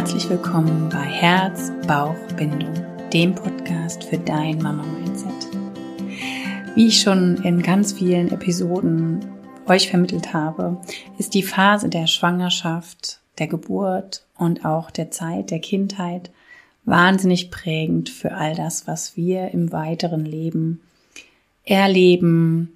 Herzlich willkommen bei Herz, Bauch, Bindung, dem Podcast für dein Mama-Mindset. Wie ich schon in ganz vielen Episoden euch vermittelt habe, ist die Phase der Schwangerschaft, der Geburt und auch der Zeit der Kindheit wahnsinnig prägend für all das, was wir im weiteren Leben erleben,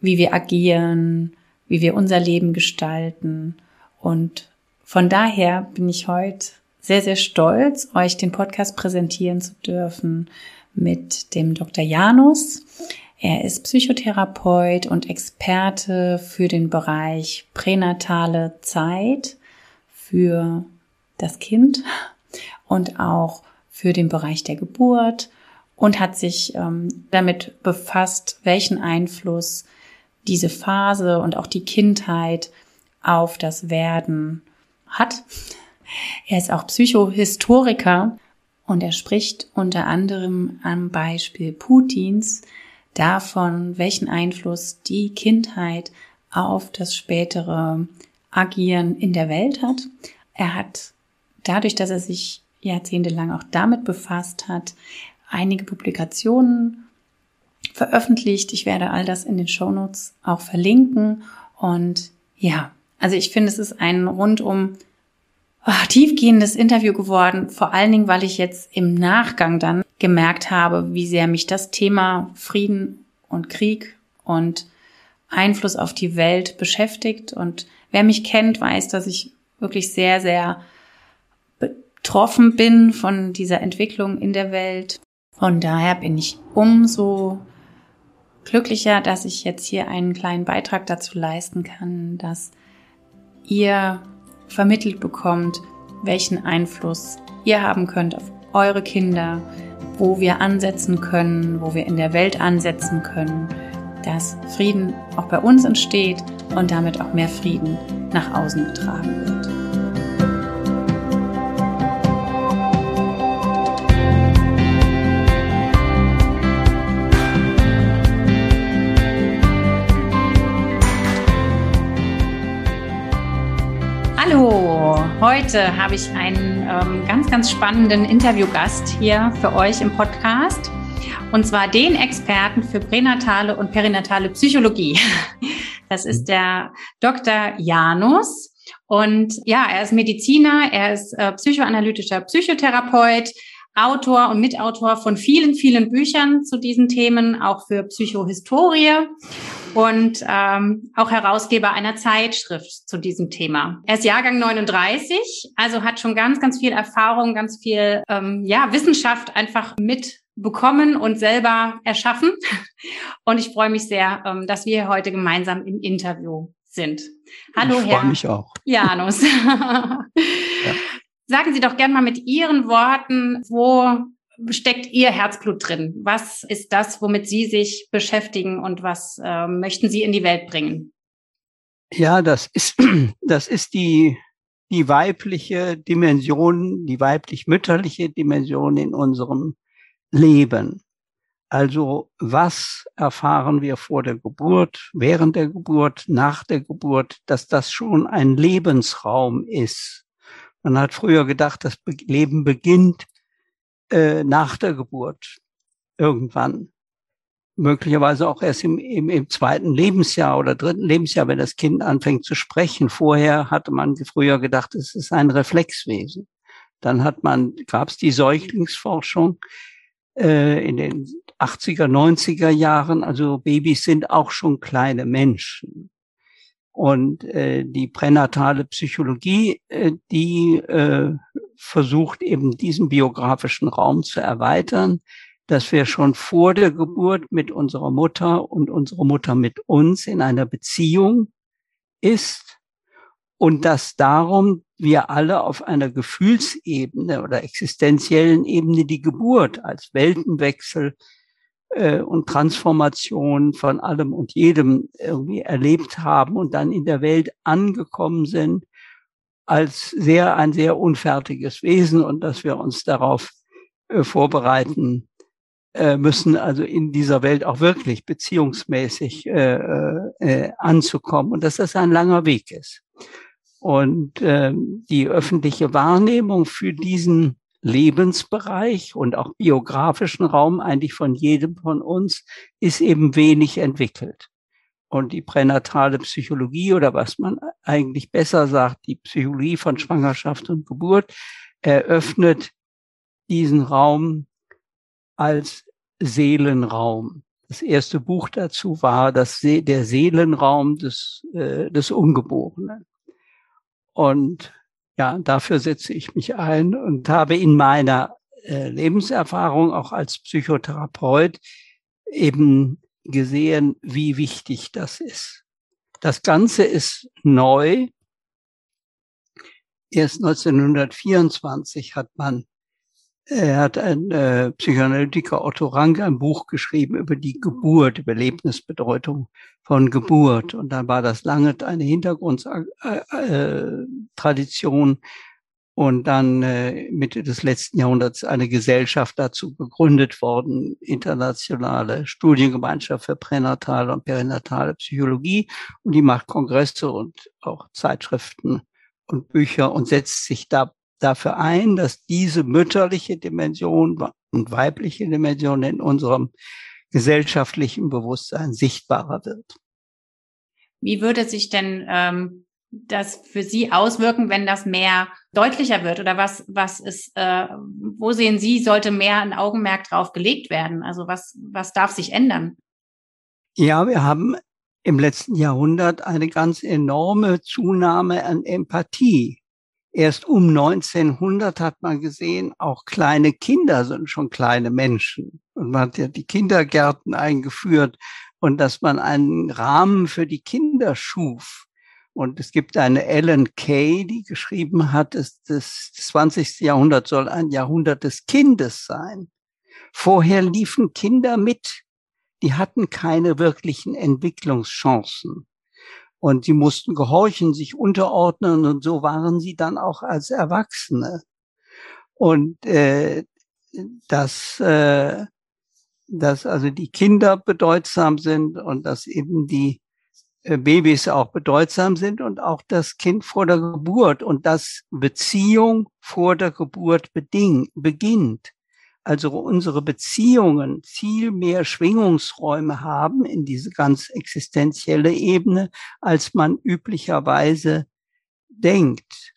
wie wir agieren, wie wir unser Leben gestalten. Und von daher bin ich heute sehr, sehr stolz, euch den Podcast präsentieren zu dürfen mit dem Dr. Janus. Er ist Psychotherapeut und Experte für den Bereich pränatale Zeit für das Kind und auch für den Bereich der Geburt und hat sich ähm, damit befasst, welchen Einfluss diese Phase und auch die Kindheit auf das Werden hat. Er ist auch Psychohistoriker und er spricht unter anderem am Beispiel Putins davon, welchen Einfluss die Kindheit auf das spätere Agieren in der Welt hat. Er hat dadurch, dass er sich jahrzehntelang auch damit befasst hat, einige Publikationen veröffentlicht. Ich werde all das in den Shownotes auch verlinken. Und ja, also ich finde, es ist ein rundum oh, tiefgehendes Interview geworden, vor allen Dingen, weil ich jetzt im Nachgang dann gemerkt habe, wie sehr mich das Thema Frieden und Krieg und Einfluss auf die Welt beschäftigt. Und wer mich kennt, weiß, dass ich wirklich sehr, sehr betroffen bin von dieser Entwicklung in der Welt. Von daher bin ich umso glücklicher, dass ich jetzt hier einen kleinen Beitrag dazu leisten kann, dass ihr vermittelt bekommt, welchen Einfluss ihr haben könnt auf eure Kinder, wo wir ansetzen können, wo wir in der Welt ansetzen können, dass Frieden auch bei uns entsteht und damit auch mehr Frieden nach außen getragen wird. Heute habe ich einen ähm, ganz, ganz spannenden Interviewgast hier für euch im Podcast. Und zwar den Experten für pränatale und perinatale Psychologie. Das ist der Dr. Janus. Und ja, er ist Mediziner, er ist äh, psychoanalytischer Psychotherapeut, Autor und Mitautor von vielen, vielen Büchern zu diesen Themen, auch für Psychohistorie und ähm, auch Herausgeber einer Zeitschrift zu diesem Thema. Er ist Jahrgang 39, also hat schon ganz, ganz viel Erfahrung, ganz viel ähm, ja, Wissenschaft einfach mitbekommen und selber erschaffen. Und ich freue mich sehr, ähm, dass wir heute gemeinsam im Interview sind. Hallo, ich Herr. Ich freue mich auch. Janus. ja. Sagen Sie doch gern mal mit Ihren Worten, wo steckt Ihr Herzblut drin? Was ist das, womit Sie sich beschäftigen und was äh, möchten Sie in die Welt bringen? Ja, das ist, das ist die, die weibliche Dimension, die weiblich-mütterliche Dimension in unserem Leben. Also was erfahren wir vor der Geburt, während der Geburt, nach der Geburt, dass das schon ein Lebensraum ist, man hat früher gedacht, das Leben beginnt äh, nach der Geburt irgendwann. Möglicherweise auch erst im, im, im zweiten Lebensjahr oder dritten Lebensjahr, wenn das Kind anfängt zu sprechen. Vorher hatte man früher gedacht, es ist ein Reflexwesen. Dann hat man, gab es die Säuglingsforschung äh, in den 80er, 90er Jahren. Also Babys sind auch schon kleine Menschen. Und äh, die pränatale Psychologie, äh, die äh, versucht eben diesen biografischen Raum zu erweitern, dass wir schon vor der Geburt mit unserer Mutter und unsere Mutter mit uns in einer Beziehung ist und dass darum wir alle auf einer Gefühlsebene oder existenziellen Ebene die Geburt als Weltenwechsel äh, und Transformation von allem und jedem irgendwie erlebt haben und dann in der Welt angekommen sind als sehr ein sehr unfertiges Wesen und dass wir uns darauf äh, vorbereiten äh, müssen, also in dieser Welt auch wirklich beziehungsmäßig äh, äh, anzukommen und dass das ein langer Weg ist. Und äh, die öffentliche Wahrnehmung für diesen Lebensbereich und auch biografischen Raum eigentlich von jedem von uns ist eben wenig entwickelt. Und die pränatale Psychologie oder was man eigentlich besser sagt, die Psychologie von Schwangerschaft und Geburt eröffnet diesen Raum als Seelenraum. Das erste Buch dazu war das See der Seelenraum des, äh, des Ungeborenen. Und ja, dafür setze ich mich ein und habe in meiner äh, Lebenserfahrung auch als Psychotherapeut eben gesehen, wie wichtig das ist. Das Ganze ist neu. Erst 1924 hat man er hat ein äh, Psychoanalytiker Otto Rank ein Buch geschrieben über die Geburt, über Lebensbedeutung von Geburt. Und dann war das lange eine Hintergrundtradition. Äh, äh, und dann äh, Mitte des letzten Jahrhunderts eine Gesellschaft dazu gegründet worden, internationale Studiengemeinschaft für pränatale und perinatale Psychologie. Und die macht Kongresse und auch Zeitschriften und Bücher und setzt sich da dafür ein, dass diese mütterliche Dimension und weibliche Dimension in unserem gesellschaftlichen Bewusstsein sichtbarer wird. Wie würde sich denn ähm, das für Sie auswirken, wenn das mehr deutlicher wird? Oder was, was ist, äh, wo sehen Sie, sollte mehr ein Augenmerk drauf gelegt werden? Also was, was darf sich ändern? Ja, wir haben im letzten Jahrhundert eine ganz enorme Zunahme an Empathie Erst um 1900 hat man gesehen, auch kleine Kinder sind schon kleine Menschen. Und man hat ja die Kindergärten eingeführt und dass man einen Rahmen für die Kinder schuf. Und es gibt eine Ellen Kay, die geschrieben hat, dass das 20. Jahrhundert soll ein Jahrhundert des Kindes sein. Vorher liefen Kinder mit. Die hatten keine wirklichen Entwicklungschancen. Und sie mussten gehorchen, sich unterordnen und so waren sie dann auch als Erwachsene. Und äh, dass, äh, dass also die Kinder bedeutsam sind und dass eben die äh, Babys auch bedeutsam sind und auch das Kind vor der Geburt und dass Beziehung vor der Geburt beding, beginnt also unsere Beziehungen viel mehr Schwingungsräume haben in diese ganz existenzielle Ebene, als man üblicherweise denkt.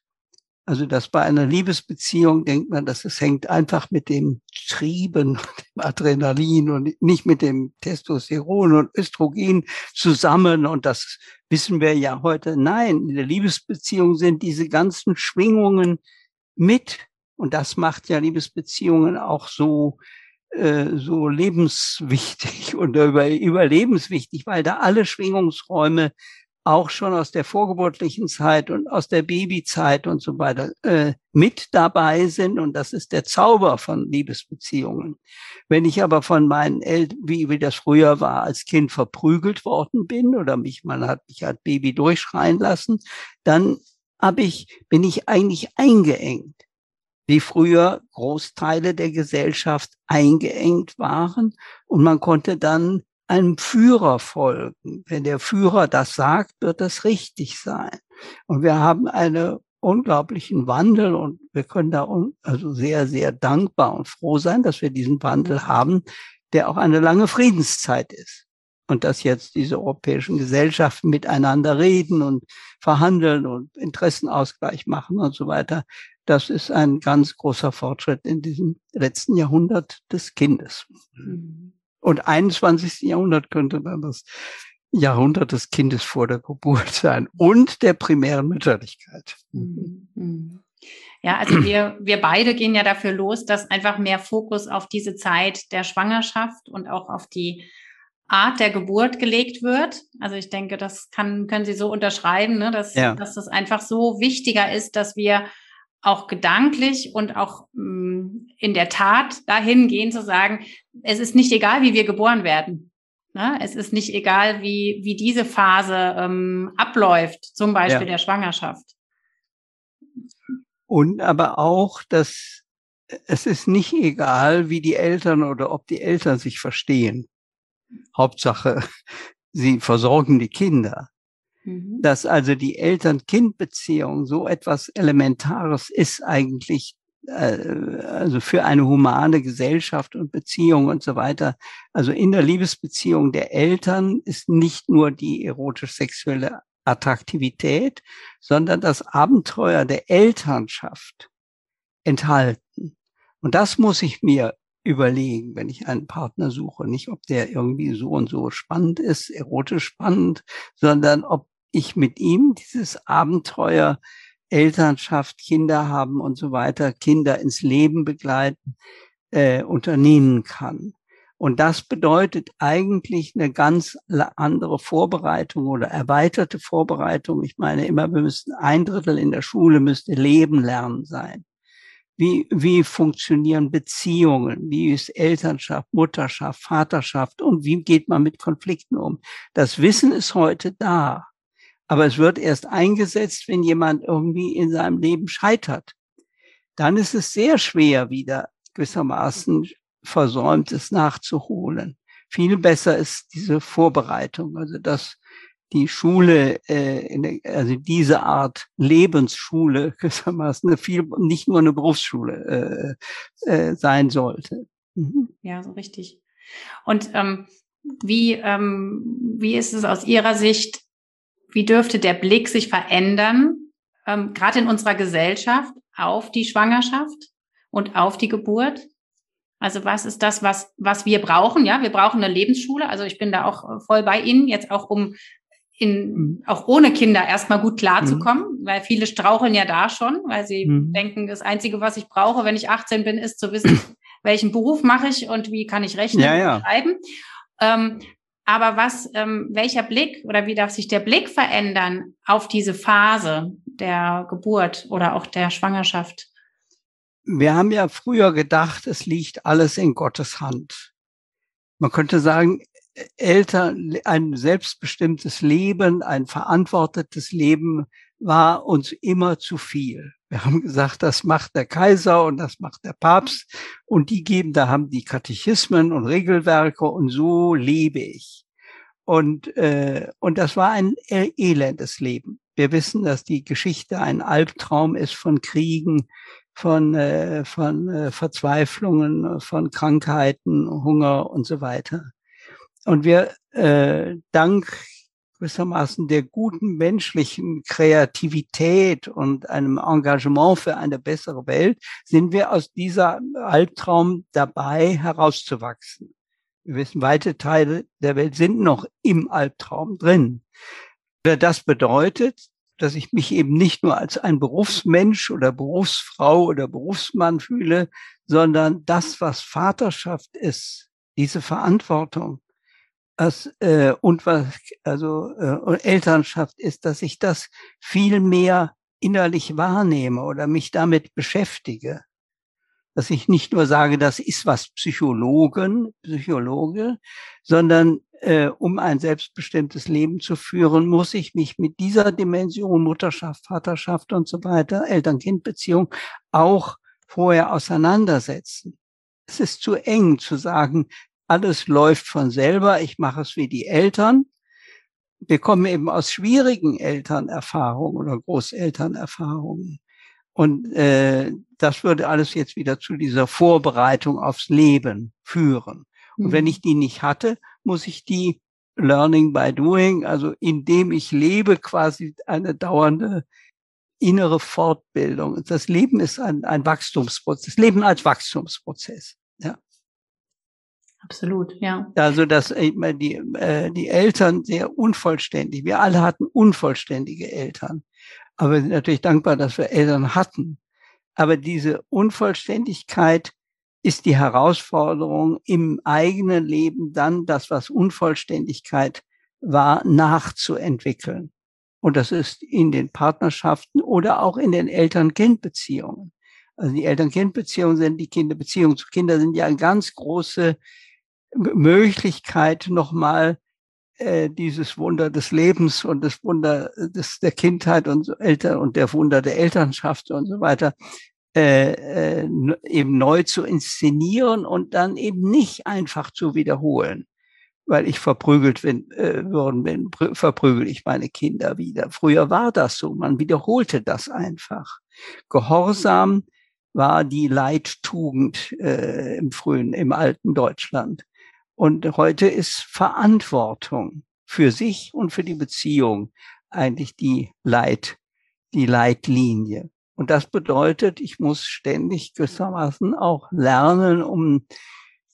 Also dass bei einer Liebesbeziehung denkt man, dass es hängt einfach mit dem Trieben, dem Adrenalin und nicht mit dem Testosteron und Östrogen zusammen. Und das wissen wir ja heute. Nein, in der Liebesbeziehung sind diese ganzen Schwingungen mit und das macht ja Liebesbeziehungen auch so, äh, so lebenswichtig und über, überlebenswichtig, weil da alle Schwingungsräume auch schon aus der vorgeburtlichen Zeit und aus der Babyzeit und so weiter äh, mit dabei sind. Und das ist der Zauber von Liebesbeziehungen. Wenn ich aber von meinen Eltern, wie, wie das früher war, als Kind verprügelt worden bin oder mich, man hat mich als Baby durchschreien lassen, dann hab ich, bin ich eigentlich eingeengt wie früher Großteile der Gesellschaft eingeengt waren und man konnte dann einem Führer folgen. Wenn der Führer das sagt, wird das richtig sein. Und wir haben einen unglaublichen Wandel und wir können da also sehr, sehr dankbar und froh sein, dass wir diesen Wandel haben, der auch eine lange Friedenszeit ist. Und dass jetzt diese europäischen Gesellschaften miteinander reden und verhandeln und Interessenausgleich machen und so weiter, das ist ein ganz großer Fortschritt in diesem letzten Jahrhundert des Kindes. Und 21. Jahrhundert könnte dann das Jahrhundert des Kindes vor der Geburt sein und der primären Mütterlichkeit. Ja, also wir, wir beide gehen ja dafür los, dass einfach mehr Fokus auf diese Zeit der Schwangerschaft und auch auf die Art der Geburt gelegt wird. Also ich denke, das kann, können Sie so unterschreiben, ne, dass, ja. dass das einfach so wichtiger ist, dass wir auch gedanklich und auch mh, mm, in der Tat dahin gehen zu sagen, es ist nicht egal, wie wir geboren werden. Ne? Es ist nicht egal, wie, wie diese Phase ähm, abläuft, zum Beispiel ja. der Schwangerschaft. Und aber auch, dass es ist nicht egal, wie die Eltern oder ob die Eltern sich verstehen. Hauptsache, sie versorgen die Kinder. Mhm. Dass also die Eltern-Kind-Beziehung so etwas Elementares ist eigentlich, äh, also für eine humane Gesellschaft und Beziehung und so weiter. Also in der Liebesbeziehung der Eltern ist nicht nur die erotisch-sexuelle Attraktivität, sondern das Abenteuer der Elternschaft enthalten. Und das muss ich mir überlegen, wenn ich einen Partner suche. Nicht, ob der irgendwie so und so spannend ist, erotisch spannend, sondern ob ich mit ihm dieses Abenteuer Elternschaft, Kinder haben und so weiter, Kinder ins Leben begleiten, äh, unternehmen kann. Und das bedeutet eigentlich eine ganz andere Vorbereitung oder erweiterte Vorbereitung. Ich meine immer, wir müssten ein Drittel in der Schule müsste Leben lernen sein. Wie, wie funktionieren Beziehungen? Wie ist Elternschaft, Mutterschaft, Vaterschaft? Und wie geht man mit Konflikten um? Das Wissen ist heute da. Aber es wird erst eingesetzt, wenn jemand irgendwie in seinem Leben scheitert. Dann ist es sehr schwer, wieder gewissermaßen Versäumtes nachzuholen. Viel besser ist diese Vorbereitung, also dass die Schule, äh, also diese Art Lebensschule gewissermaßen viel, nicht nur eine Berufsschule äh, äh, sein sollte. Mhm. Ja, so richtig. Und ähm, wie, ähm, wie ist es aus Ihrer Sicht, wie dürfte der Blick sich verändern, ähm, gerade in unserer Gesellschaft, auf die Schwangerschaft und auf die Geburt? Also was ist das, was, was wir brauchen? Ja, wir brauchen eine Lebensschule. Also ich bin da auch voll bei Ihnen, jetzt auch um in, mhm. auch ohne Kinder erstmal gut klarzukommen, mhm. weil viele straucheln ja da schon, weil sie mhm. denken, das Einzige, was ich brauche, wenn ich 18 bin, ist zu wissen, welchen Beruf mache ich und wie kann ich rechnen ja, ja. und schreiben. Ähm, aber was, ähm, welcher Blick oder wie darf sich der Blick verändern auf diese Phase der Geburt oder auch der Schwangerschaft? Wir haben ja früher gedacht, es liegt alles in Gottes Hand. Man könnte sagen, Eltern, ein selbstbestimmtes Leben, ein verantwortetes Leben war uns immer zu viel. Wir haben gesagt, das macht der Kaiser und das macht der Papst und die geben, da haben die Katechismen und Regelwerke und so lebe ich. Und, äh, und das war ein elendes Leben. Wir wissen, dass die Geschichte ein Albtraum ist von Kriegen, von, äh, von äh, Verzweiflungen, von Krankheiten, Hunger und so weiter. Und wir äh, dank gewissermaßen der guten menschlichen Kreativität und einem Engagement für eine bessere Welt sind wir aus dieser Albtraum dabei herauszuwachsen. Wir wissen, weite Teile der Welt sind noch im Albtraum drin. Das bedeutet, dass ich mich eben nicht nur als ein Berufsmensch oder Berufsfrau oder Berufsmann fühle, sondern das, was Vaterschaft ist, diese Verantwortung, das, äh, und was also äh, Elternschaft ist, dass ich das viel mehr innerlich wahrnehme oder mich damit beschäftige. Dass ich nicht nur sage, das ist was Psychologen, Psychologe, sondern äh, um ein selbstbestimmtes Leben zu führen, muss ich mich mit dieser Dimension Mutterschaft, Vaterschaft und so weiter, Eltern-Kind-Beziehung auch vorher auseinandersetzen. Es ist zu eng zu sagen, alles läuft von selber, ich mache es wie die Eltern. Wir kommen eben aus schwierigen Elternerfahrungen oder Großelternerfahrungen. Und äh, das würde alles jetzt wieder zu dieser Vorbereitung aufs Leben führen. Und wenn mhm. ich die nicht hatte, muss ich die Learning by Doing, also indem ich lebe, quasi eine dauernde innere Fortbildung. Das Leben ist ein, ein Wachstumsprozess, Leben als Wachstumsprozess. Ja. Absolut, ja. Also dass äh, die, äh, die Eltern sehr unvollständig, wir alle hatten unvollständige Eltern. Aber wir sind natürlich dankbar, dass wir Eltern hatten. Aber diese Unvollständigkeit ist die Herausforderung im eigenen Leben dann das, was Unvollständigkeit war, nachzuentwickeln. Und das ist in den Partnerschaften oder auch in den Eltern-Kind-Beziehungen. Also die Eltern-Kind-Beziehungen sind, die Kinderbeziehungen zu Kindern sind ja eine ganz große Möglichkeit, nochmal äh, dieses Wunder des Lebens und das Wunder des, der Kindheit und so Eltern und der Wunder der Elternschaft und so weiter äh, äh, eben neu zu inszenieren und dann eben nicht einfach zu wiederholen. weil ich verprügelt bin, äh, worden bin, verprügel ich meine Kinder wieder. Früher war das so, man wiederholte das einfach. Gehorsam war die Leittugend äh, im frühen, im alten Deutschland. Und heute ist Verantwortung für sich und für die Beziehung eigentlich die Leit, die Leitlinie. Und das bedeutet, ich muss ständig gewissermaßen auch lernen, um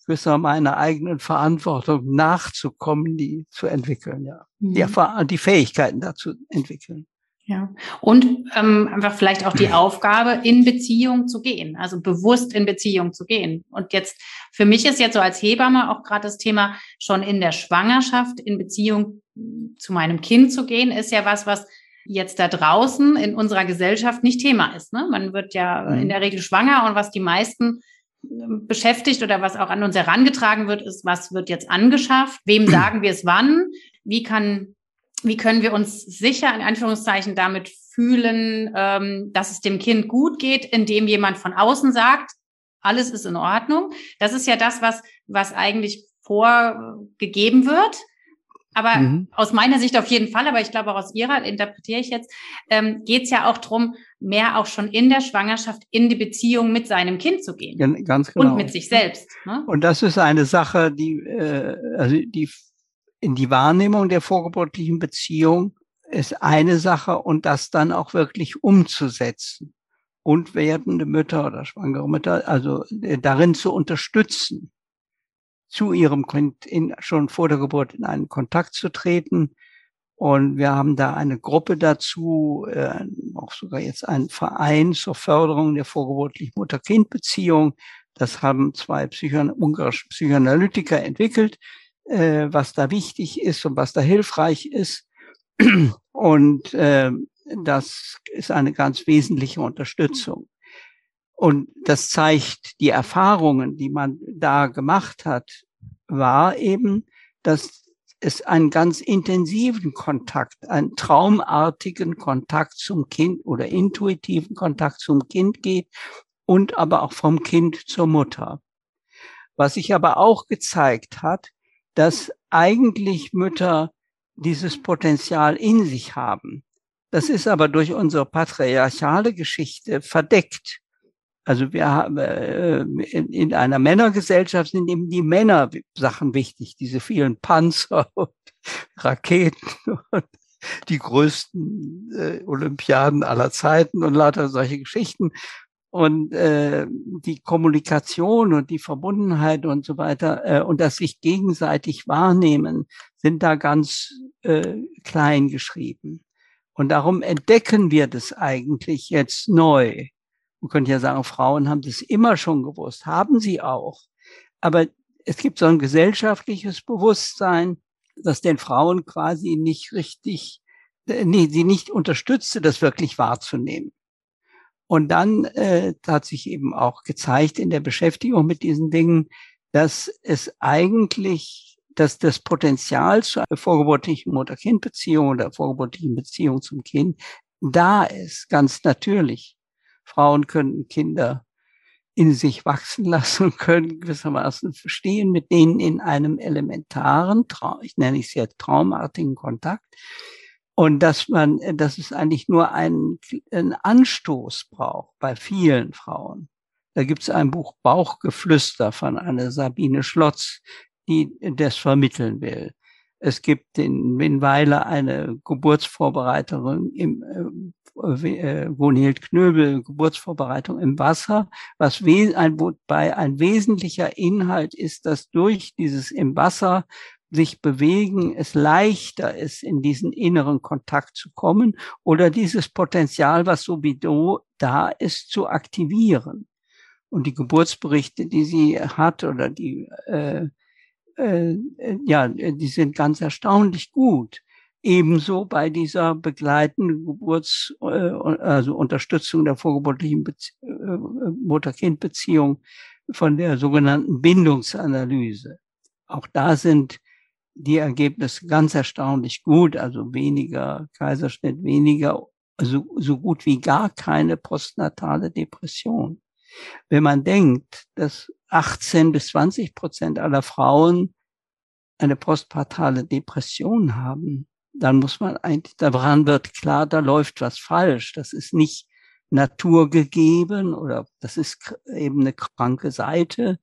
gewisser meiner eigenen Verantwortung nachzukommen, die zu entwickeln, ja. Mhm. Die, die Fähigkeiten dazu entwickeln. Ja, und ähm, einfach vielleicht auch die Aufgabe, in Beziehung zu gehen, also bewusst in Beziehung zu gehen. Und jetzt, für mich ist jetzt so als Hebamme auch gerade das Thema, schon in der Schwangerschaft in Beziehung zu meinem Kind zu gehen, ist ja was, was jetzt da draußen in unserer Gesellschaft nicht Thema ist. Ne? Man wird ja mhm. in der Regel schwanger und was die meisten ähm, beschäftigt oder was auch an uns herangetragen wird, ist, was wird jetzt angeschafft, wem sagen wir es wann, wie kann wie können wir uns sicher in Anführungszeichen damit fühlen, ähm, dass es dem Kind gut geht, indem jemand von außen sagt, alles ist in Ordnung. Das ist ja das, was, was eigentlich vorgegeben wird. Aber mhm. aus meiner Sicht auf jeden Fall, aber ich glaube auch aus ihrer, interpretiere ich jetzt, ähm, geht es ja auch drum, mehr auch schon in der Schwangerschaft in die Beziehung mit seinem Kind zu gehen. Ganz genau. Und mit sich selbst. Ne? Und das ist eine Sache, die, äh, also die in die Wahrnehmung der vorgeburtlichen Beziehung ist eine Sache und das dann auch wirklich umzusetzen und werdende Mütter oder schwangere Mütter, also äh, darin zu unterstützen, zu ihrem Kind in, schon vor der Geburt in einen Kontakt zu treten. Und wir haben da eine Gruppe dazu, äh, auch sogar jetzt einen Verein zur Förderung der vorgeburtlichen Mutter-Kind-Beziehung. Das haben zwei Psycho ungarische Psychoanalytiker entwickelt äh, was da wichtig ist und was da hilfreich ist. Und äh, das ist eine ganz wesentliche Unterstützung. Und das zeigt die Erfahrungen, die man da gemacht hat, war eben, dass es einen ganz intensiven Kontakt, einen traumartigen Kontakt zum Kind oder intuitiven Kontakt zum Kind geht und aber auch vom Kind zur Mutter. Was sich aber auch gezeigt hat, dass eigentlich Mütter dieses Potenzial in sich haben. Das ist aber durch unsere patriarchale Geschichte verdeckt. Also wir haben äh, in, in einer Männergesellschaft sind eben die Männer Sachen wichtig, diese vielen Panzer und Raketen und die größten äh, Olympiaden aller Zeiten und lauter solche Geschichten und äh, die Kommunikation und die Verbundenheit und so weiter äh, und das sich gegenseitig wahrnehmen sind da ganz äh, klein geschrieben. Und darum entdecken wir das eigentlich jetzt neu. Man könnte ja sagen, Frauen haben das immer schon gewusst, haben sie auch. Aber es gibt so ein gesellschaftliches Bewusstsein, das den Frauen quasi nicht richtig, äh, nee, sie nicht unterstützte, das wirklich wahrzunehmen. Und dann äh, hat sich eben auch gezeigt in der Beschäftigung mit diesen Dingen, dass es eigentlich, dass das Potenzial zur vorgeburtlichen Mutter-Kind-Beziehung oder vorgeburtlichen Beziehung zum Kind da ist, ganz natürlich. Frauen können Kinder in sich wachsen lassen und können gewissermaßen verstehen, mit denen in einem elementaren, ich nenne es jetzt traumartigen Kontakt, und dass man, dass es eigentlich nur einen, einen Anstoß braucht bei vielen Frauen. Da gibt es ein Buch Bauchgeflüster von einer Sabine Schlotz, die das vermitteln will. Es gibt in Winweiler eine Geburtsvorbereiterin im äh, äh Gunhild Knöbel, Geburtsvorbereitung im Wasser, was ein, wobei ein wesentlicher Inhalt ist, dass durch dieses im Wasser sich bewegen, es leichter ist, in diesen inneren Kontakt zu kommen oder dieses Potenzial, was sowieso da ist, zu aktivieren. Und die Geburtsberichte, die sie hat oder die, äh, äh, ja, die sind ganz erstaunlich gut. Ebenso bei dieser begleitenden Geburts-, äh, also Unterstützung der vorgeburtlichen äh, Mutter-Kind-Beziehung von der sogenannten Bindungsanalyse. Auch da sind die Ergebnisse ganz erstaunlich gut, also weniger Kaiserschnitt, weniger, also so gut wie gar keine postnatale Depression. Wenn man denkt, dass 18 bis 20 Prozent aller Frauen eine postpartale Depression haben, dann muss man eigentlich, daran wird klar, da läuft was falsch. Das ist nicht naturgegeben oder das ist eben eine kranke Seite,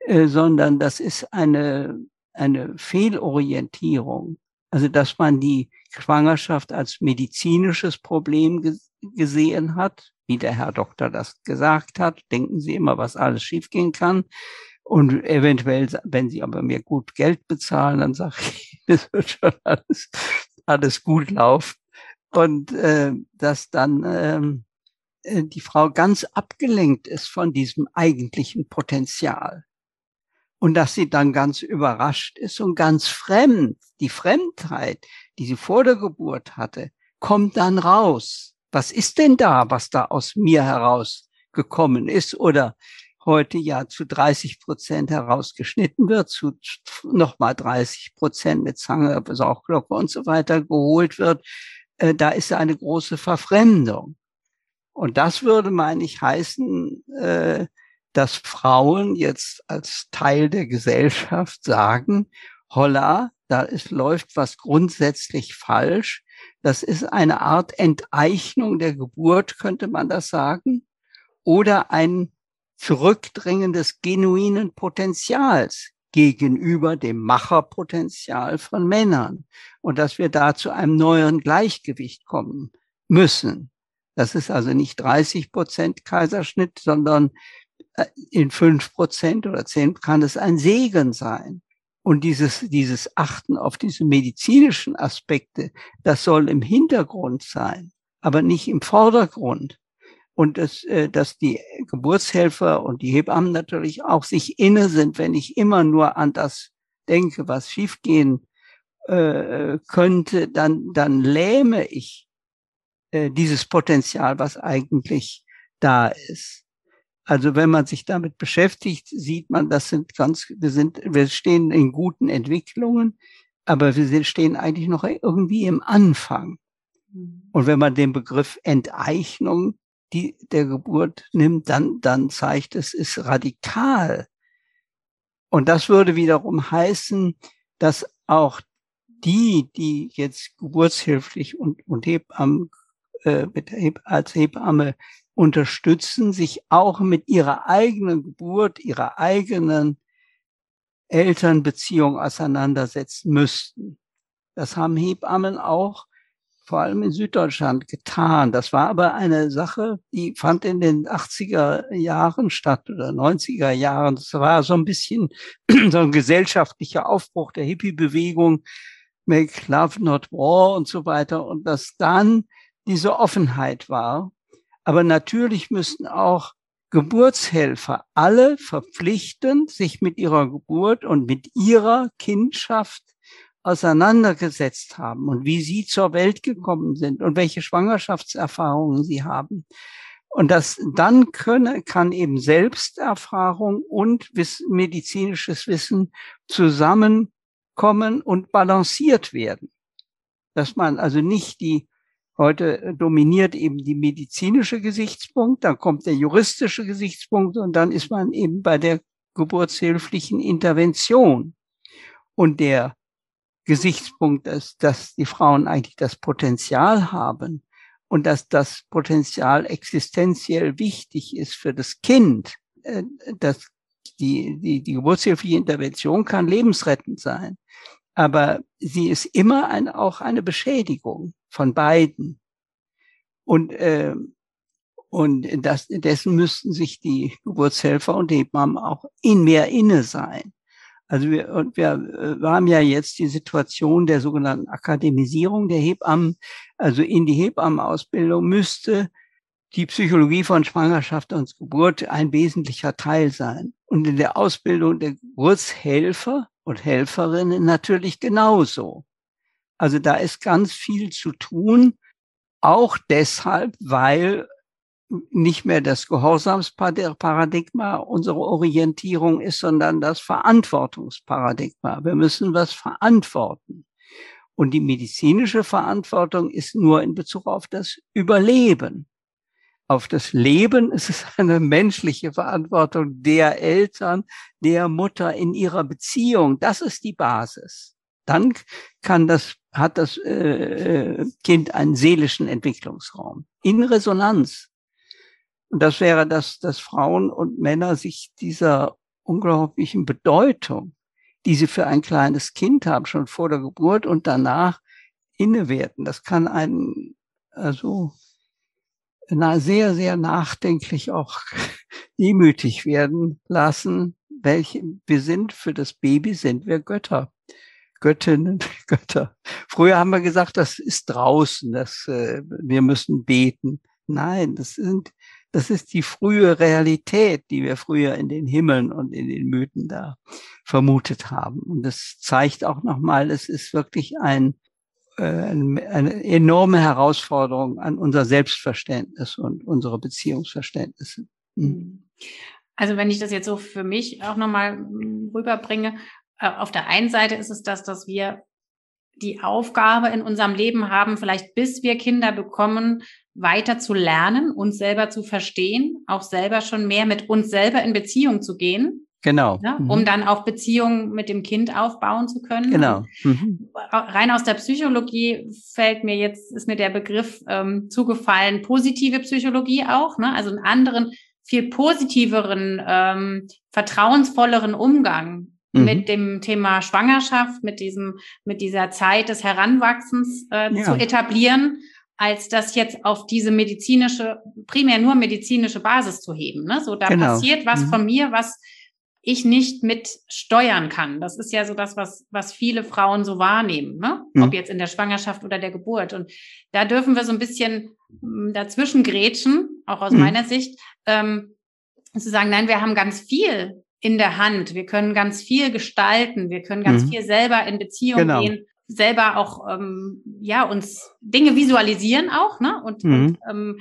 äh, sondern das ist eine, eine Fehlorientierung. Also, dass man die Schwangerschaft als medizinisches Problem gesehen hat, wie der Herr Doktor das gesagt hat. Denken Sie immer, was alles schiefgehen kann. Und eventuell, wenn Sie aber mir gut Geld bezahlen, dann sage ich, es wird schon alles, alles gut laufen. Und äh, dass dann ähm, äh, die Frau ganz abgelenkt ist von diesem eigentlichen Potenzial. Und dass sie dann ganz überrascht ist und ganz fremd. Die Fremdheit, die sie vor der Geburt hatte, kommt dann raus. Was ist denn da, was da aus mir herausgekommen ist oder heute ja zu 30 Prozent herausgeschnitten wird, zu nochmal 30 Prozent mit Zange, Sauglocke und so weiter geholt wird, äh, da ist eine große Verfremdung. Und das würde, meine ich, heißen, äh, dass Frauen jetzt als Teil der Gesellschaft sagen, holla, da ist, läuft was grundsätzlich falsch. Das ist eine Art Enteignung der Geburt, könnte man das sagen, oder ein Zurückdrängen des genuinen Potenzials gegenüber dem Macherpotenzial von Männern und dass wir da zu einem neuen Gleichgewicht kommen müssen. Das ist also nicht 30 Prozent Kaiserschnitt, sondern in fünf Prozent oder zehn kann es ein Segen sein. Und dieses, dieses Achten auf diese medizinischen Aspekte, das soll im Hintergrund sein, aber nicht im Vordergrund. Und das, äh, dass die Geburtshelfer und die Hebammen natürlich auch sich inne sind, wenn ich immer nur an das denke, was schiefgehen äh, könnte, dann, dann lähme ich äh, dieses Potenzial, was eigentlich da ist. Also wenn man sich damit beschäftigt, sieht man, das sind ganz, wir sind, wir stehen in guten Entwicklungen, aber wir stehen eigentlich noch irgendwie im Anfang. Mhm. Und wenn man den Begriff Enteignung die, der Geburt nimmt, dann, dann zeigt es, ist radikal. Und das würde wiederum heißen, dass auch die, die jetzt geburtshilflich und, und Hebammen, äh, mit Heb als Hebamme unterstützen, sich auch mit ihrer eigenen Geburt, ihrer eigenen Elternbeziehung auseinandersetzen müssten. Das haben Hebammen auch vor allem in Süddeutschland getan. Das war aber eine Sache, die fand in den 80er Jahren statt oder 90er Jahren. Das war so ein bisschen so ein gesellschaftlicher Aufbruch der Hippie-Bewegung, Make Love Not War und so weiter. Und dass dann diese Offenheit war. Aber natürlich müssten auch Geburtshelfer alle verpflichtend sich mit ihrer Geburt und mit ihrer Kindschaft auseinandergesetzt haben und wie sie zur Welt gekommen sind und welche Schwangerschaftserfahrungen sie haben. Und das dann könne, kann eben Selbsterfahrung und medizinisches Wissen zusammenkommen und balanciert werden. Dass man also nicht die, heute dominiert eben die medizinische Gesichtspunkt, dann kommt der juristische Gesichtspunkt und dann ist man eben bei der geburtshilflichen Intervention. Und der Gesichtspunkt ist, dass die Frauen eigentlich das Potenzial haben und dass das Potenzial existenziell wichtig ist für das Kind, äh, dass die, die, die geburtshilfliche Intervention kann lebensrettend sein. Aber sie ist immer ein, auch eine Beschädigung von beiden. Und, äh, und das, dessen müssten sich die Geburtshelfer und Hebammen auch in mehr inne sein. Also wir, und wir, äh, wir haben ja jetzt die Situation der sogenannten Akademisierung der Hebammen. Also in die Hebammenausbildung müsste die Psychologie von Schwangerschaft und Geburt ein wesentlicher Teil sein. Und in der Ausbildung der Geburtshelfer und Helferinnen natürlich genauso. Also da ist ganz viel zu tun, auch deshalb, weil nicht mehr das Gehorsamsparadigma unsere Orientierung ist, sondern das Verantwortungsparadigma. Wir müssen was verantworten. Und die medizinische Verantwortung ist nur in Bezug auf das Überleben. auf das Leben. Es ist eine menschliche Verantwortung der Eltern, der Mutter in ihrer Beziehung. Das ist die Basis. Dann kann das, hat das äh, Kind einen seelischen Entwicklungsraum in Resonanz. Und das wäre, dass, dass Frauen und Männer sich dieser unglaublichen Bedeutung, die sie für ein kleines Kind haben, schon vor der Geburt und danach innewerten. Das kann einen also na, sehr, sehr nachdenklich auch demütig werden lassen, welche wir sind für das Baby sind wir Götter. Göttinnen, Götter. Früher haben wir gesagt, das ist draußen, das, äh, wir müssen beten. Nein, das sind, das ist die frühe Realität, die wir früher in den Himmeln und in den Mythen da vermutet haben. Und das zeigt auch nochmal, es ist wirklich ein, äh, eine enorme Herausforderung an unser Selbstverständnis und unsere Beziehungsverständnisse. Mhm. Also wenn ich das jetzt so für mich auch nochmal rüberbringe, auf der einen Seite ist es das, dass wir die Aufgabe in unserem Leben haben, vielleicht bis wir Kinder bekommen, weiter zu lernen, uns selber zu verstehen, auch selber schon mehr mit uns selber in Beziehung zu gehen. Genau. Ja, um mhm. dann auch Beziehungen mit dem Kind aufbauen zu können. Genau. Mhm. Rein aus der Psychologie fällt mir jetzt, ist mir der Begriff ähm, zugefallen, positive Psychologie auch, ne? also einen anderen, viel positiveren, ähm, vertrauensvolleren Umgang mhm. mit dem Thema Schwangerschaft, mit diesem, mit dieser Zeit des Heranwachsens äh, ja. zu etablieren, als das jetzt auf diese medizinische, primär nur medizinische Basis zu heben. Ne? So, da genau. passiert was mhm. von mir, was ich nicht mit steuern kann. Das ist ja so das, was, was viele Frauen so wahrnehmen, ne? Mhm. ob jetzt in der Schwangerschaft oder der Geburt. Und da dürfen wir so ein bisschen hm, dazwischen grätschen, auch aus mhm. meiner Sicht, ähm, zu sagen, nein, wir haben ganz viel in der Hand. Wir können ganz viel gestalten. Wir können ganz mhm. viel selber in Beziehung genau. gehen, selber auch ähm, ja uns Dinge visualisieren auch, ne? Und, mhm. und ähm,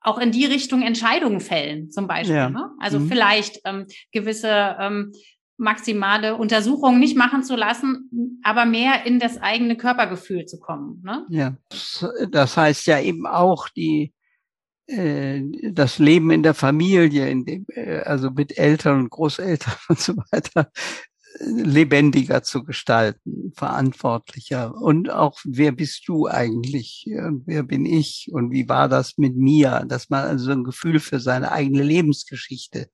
auch in die Richtung Entscheidungen fällen, zum Beispiel. Ja. Ne? Also mhm. vielleicht ähm, gewisse ähm, maximale Untersuchungen nicht machen zu lassen, aber mehr in das eigene Körpergefühl zu kommen. Ne? Ja, das heißt ja eben auch die das Leben in der Familie, in dem, äh, also mit Eltern und Großeltern und so weiter, lebendiger zu gestalten, verantwortlicher. Und auch, wer bist du eigentlich? Und wer bin ich? Und wie war das mit mir? Dass man also ein Gefühl für seine eigene Lebensgeschichte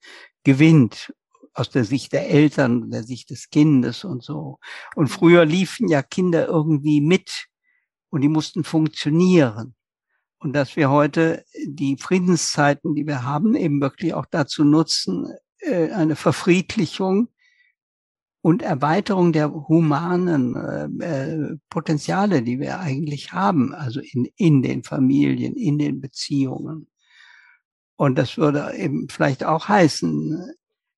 gewinnt. Aus der Sicht der Eltern, der Sicht des Kindes und so. Und früher liefen ja Kinder irgendwie mit und die mussten funktionieren und dass wir heute die Friedenszeiten, die wir haben, eben wirklich auch dazu nutzen, äh, eine Verfriedlichung und Erweiterung der humanen äh, Potenziale, die wir eigentlich haben, also in, in den Familien, in den Beziehungen. Und das würde eben vielleicht auch heißen,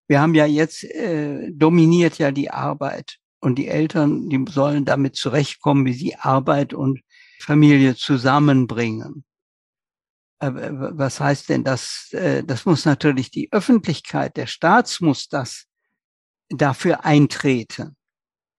wir haben ja jetzt, äh, dominiert ja die Arbeit und die Eltern, die sollen damit zurechtkommen, wie sie Arbeit und Familie zusammenbringen. Äh, was heißt denn das? Äh, das muss natürlich die Öffentlichkeit, der Staat muss das dafür eintreten.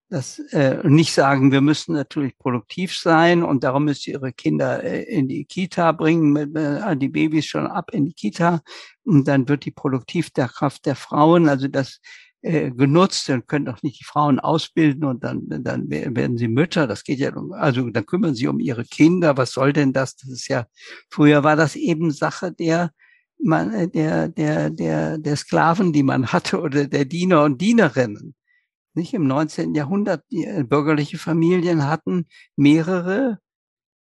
Das äh, nicht sagen, wir müssen natürlich produktiv sein und darum müsst ihr ihre Kinder äh, in die Kita bringen, äh, die Babys schon ab in die Kita und dann wird die Produktivkraft der Frauen, also das äh, genutzt und können doch nicht die Frauen ausbilden und dann, dann werden sie Mütter. Das geht ja, also dann kümmern sie um ihre Kinder. Was soll denn das? Das ist ja, früher war das eben Sache der, man, äh, der, der, der, der Sklaven, die man hatte oder der Diener und Dienerinnen. Nicht im 19. Jahrhundert, die äh, bürgerliche Familien hatten mehrere,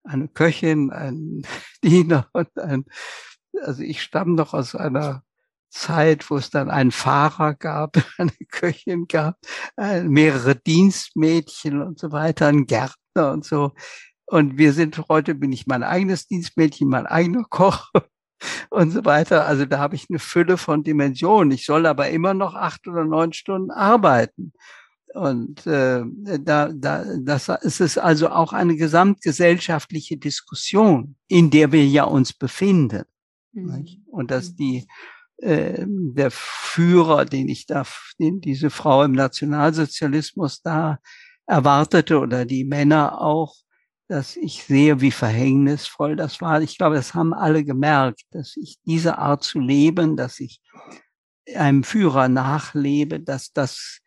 eine Köchin, ein Diener und ein, also ich stamme noch aus einer Zeit, wo es dann einen Fahrer gab, eine Köchin gab, äh, mehrere Dienstmädchen und so weiter, einen Gärtner und so. Und wir sind heute, bin ich mein eigenes Dienstmädchen, mein eigener Koch und so weiter. Also da habe ich eine Fülle von Dimensionen. Ich soll aber immer noch acht oder neun Stunden arbeiten. Und äh, da, da, das ist es also auch eine gesamtgesellschaftliche Diskussion, in der wir ja uns befinden. Mhm. Und dass die äh, der Führer, den ich da, den diese Frau im Nationalsozialismus da erwartete oder die Männer auch, dass ich sehe, wie verhängnisvoll das war. Ich glaube, das haben alle gemerkt, dass ich diese Art zu leben, dass ich einem Führer nachlebe, dass das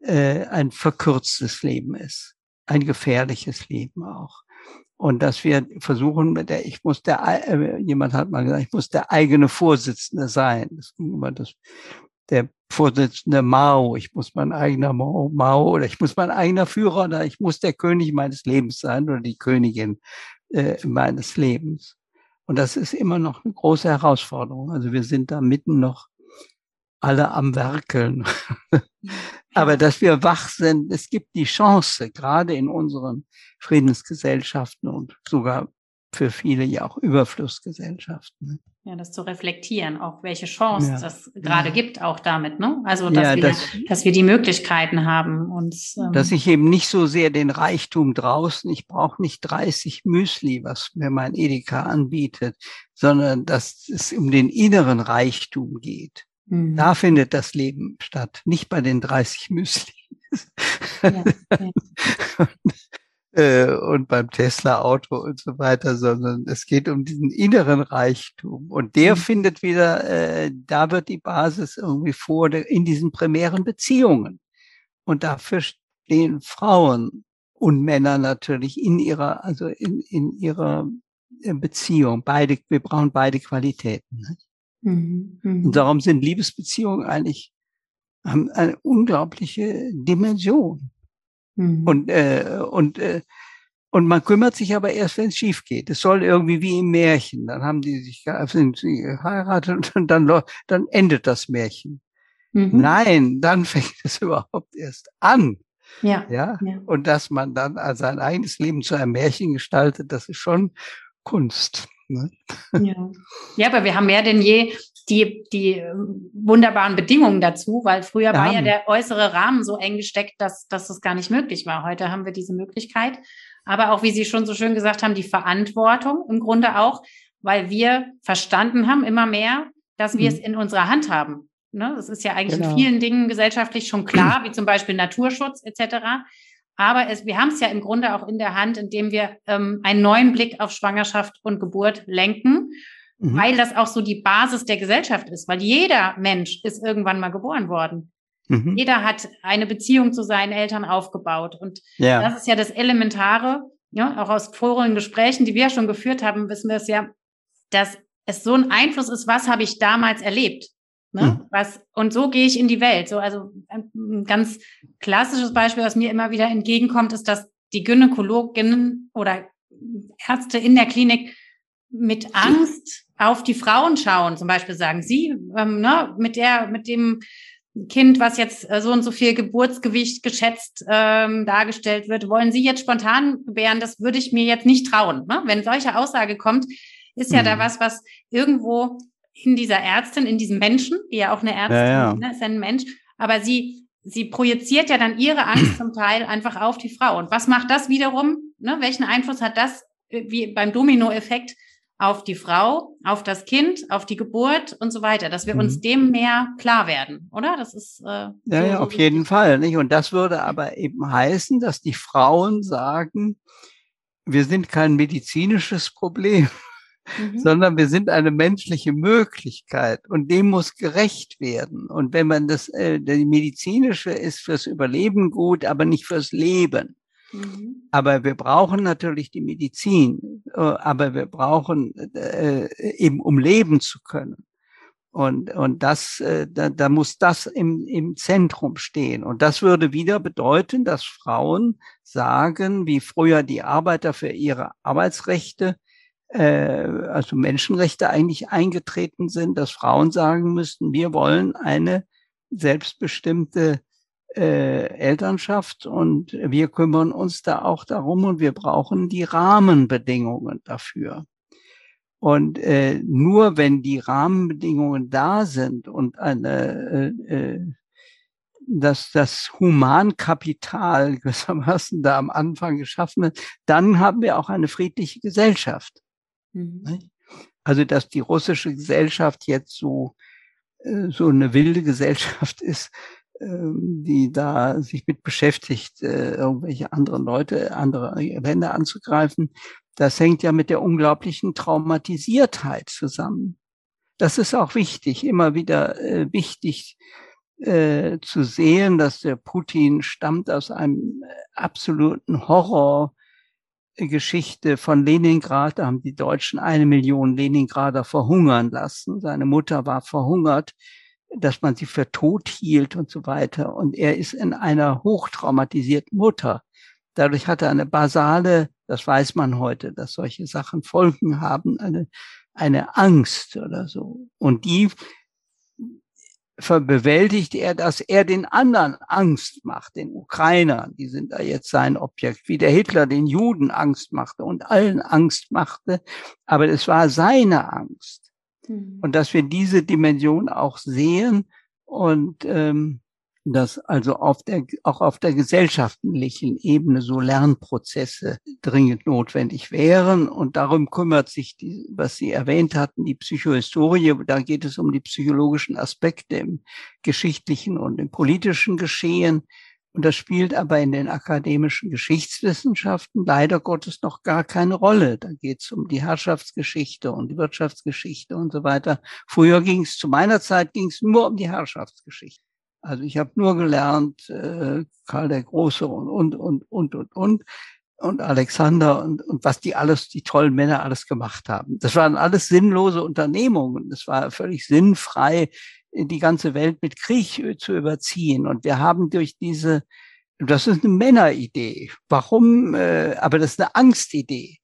äh, ein verkürztes Leben ist, ein gefährliches Leben auch. Und dass wir versuchen, mit der, ich muss der, äh, jemand hat mal gesagt, ich muss der eigene Vorsitzende sein. Das ging immer das, der Vorsitzende Mao, ich muss mein eigener Mao, Mao oder ich muss mein eigener Führer oder ich muss der König meines Lebens sein oder die Königin äh, meines Lebens. Und das ist immer noch eine große Herausforderung. Also wir sind da mitten noch alle am Werkeln. Aber dass wir wach sind, es gibt die Chance, gerade in unseren Friedensgesellschaften und sogar für viele ja auch Überflussgesellschaften. Ne? Ja, das zu reflektieren, auch welche Chance ja. das gerade ja. gibt, auch damit, ne? Also, dass, ja, wir, das, dass wir die Möglichkeiten haben, uns. Ähm, dass ich eben nicht so sehr den Reichtum draußen, ich brauche nicht 30 Müsli, was mir mein Edeka anbietet, sondern dass es um den inneren Reichtum geht. Mhm. Da findet das Leben statt, nicht bei den 30 Müsli. Ja, äh, und beim Tesla-Auto und so weiter, sondern es geht um diesen inneren Reichtum. Und der mhm. findet wieder, äh, da wird die Basis irgendwie vor in diesen primären Beziehungen. Und dafür stehen Frauen und Männer natürlich in ihrer, also in, in ihrer äh, Beziehung. Beide, wir brauchen beide Qualitäten. Ne? Mhm. Und mhm. darum sind Liebesbeziehungen eigentlich haben eine unglaubliche Dimension. Mhm. Und, äh, und, äh, und man kümmert sich aber erst, wenn es schief geht. Es soll irgendwie wie im Märchen. Dann haben die sich sind sie geheiratet und dann, dann endet das Märchen. Mhm. Nein, dann fängt es überhaupt erst an. Ja, ja. Ja. Und dass man dann sein eigenes Leben zu einem Märchen gestaltet, das ist schon Kunst. Ne? Ja. ja, aber wir haben mehr denn je die, die ähm, wunderbaren Bedingungen dazu, weil früher ja. war ja der äußere Rahmen so eng gesteckt, dass, dass das gar nicht möglich war. Heute haben wir diese Möglichkeit. Aber auch, wie Sie schon so schön gesagt haben, die Verantwortung im Grunde auch, weil wir verstanden haben immer mehr, dass wir mhm. es in unserer Hand haben. Ne? Das ist ja eigentlich genau. in vielen Dingen gesellschaftlich schon klar, wie zum Beispiel Naturschutz etc. Aber es, wir haben es ja im Grunde auch in der Hand, indem wir ähm, einen neuen Blick auf Schwangerschaft und Geburt lenken mhm. weil das auch so die Basis der Gesellschaft ist, weil jeder Mensch ist irgendwann mal geboren worden. Mhm. Jeder hat eine Beziehung zu seinen Eltern aufgebaut. Und ja. das ist ja das Elementare, ja, auch aus vorigen Gesprächen, die wir schon geführt haben, wissen wir es ja, dass es so ein Einfluss ist, was habe ich damals erlebt. Ne? Mhm. Was, und so gehe ich in die Welt. So, also ein ganz klassisches Beispiel, was mir immer wieder entgegenkommt, ist, dass die Gynäkologinnen oder Ärzte in der Klinik mit Angst auf die Frauen schauen. Zum Beispiel sagen sie, ähm, ne, mit der, mit dem Kind, was jetzt äh, so und so viel Geburtsgewicht geschätzt ähm, dargestellt wird, wollen Sie jetzt spontan gebären? Das würde ich mir jetzt nicht trauen. Ne? Wenn solche Aussage kommt, ist ja mhm. da was, was irgendwo in dieser Ärztin, in diesem Menschen, die ja auch eine Ärztin ja, ja. Ne, ist ein Mensch, aber sie, sie projiziert ja dann ihre Angst zum Teil einfach auf die Frau. Und was macht das wiederum? Ne? Welchen Einfluss hat das, äh, wie beim Domino-Effekt, auf die Frau, auf das Kind, auf die Geburt und so weiter, dass wir mhm. uns dem mehr klar werden, oder? Das ist äh, ja, so, ja, auf jeden Fall, nicht? Und das würde aber eben heißen, dass die Frauen sagen, wir sind kein medizinisches Problem, mhm. sondern wir sind eine menschliche Möglichkeit und dem muss gerecht werden. Und wenn man das, äh, die medizinische ist fürs Überleben gut, aber nicht fürs Leben. Mhm. Aber wir brauchen natürlich die Medizin, äh, aber wir brauchen äh, eben, um leben zu können. Und, und das, äh, da, da muss das im, im Zentrum stehen. Und das würde wieder bedeuten, dass Frauen sagen, wie früher die Arbeiter für ihre Arbeitsrechte, also Menschenrechte eigentlich eingetreten sind, dass Frauen sagen müssten, wir wollen eine selbstbestimmte äh, Elternschaft und wir kümmern uns da auch darum und wir brauchen die Rahmenbedingungen dafür. Und äh, nur wenn die Rahmenbedingungen da sind und eine, äh, äh, dass das Humankapital gewissermaßen da am Anfang geschaffen ist, dann haben wir auch eine friedliche Gesellschaft. Mhm. Also dass die russische Gesellschaft jetzt so äh, so eine wilde Gesellschaft ist, ähm, die da sich mit beschäftigt, äh, irgendwelche anderen Leute, andere Länder anzugreifen. Das hängt ja mit der unglaublichen Traumatisiertheit zusammen. Das ist auch wichtig, immer wieder äh, wichtig zu sehen, dass der Putin stammt aus einem absoluten Horror Geschichte von Leningrad. Da haben die Deutschen eine Million Leningrader verhungern lassen. Seine Mutter war verhungert, dass man sie für tot hielt und so weiter. Und er ist in einer hochtraumatisierten Mutter. Dadurch hat er eine basale, das weiß man heute, dass solche Sachen Folgen haben, eine, eine Angst oder so. Und die bewältigt er, dass er den anderen Angst macht, den Ukrainern, die sind da jetzt sein Objekt, wie der Hitler den Juden Angst machte und allen Angst machte, aber es war seine Angst. Mhm. Und dass wir diese Dimension auch sehen und ähm, dass also auf der, auch auf der gesellschaftlichen Ebene so Lernprozesse dringend notwendig wären. Und darum kümmert sich die, was Sie erwähnt hatten, die Psychohistorie. Da geht es um die psychologischen Aspekte im geschichtlichen und im politischen Geschehen. Und das spielt aber in den akademischen Geschichtswissenschaften leider Gottes noch gar keine Rolle. Da geht es um die Herrschaftsgeschichte und die Wirtschaftsgeschichte und so weiter. Früher ging es, zu meiner Zeit ging es nur um die Herrschaftsgeschichte. Also ich habe nur gelernt, äh, Karl der Große und, und, und, und, und, und, und Alexander und, und was die alles, die tollen Männer alles gemacht haben. Das waren alles sinnlose Unternehmungen. Es war völlig sinnfrei, die ganze Welt mit Krieg zu überziehen. Und wir haben durch diese, das ist eine Männeridee. Warum? Äh, aber das ist eine Angstidee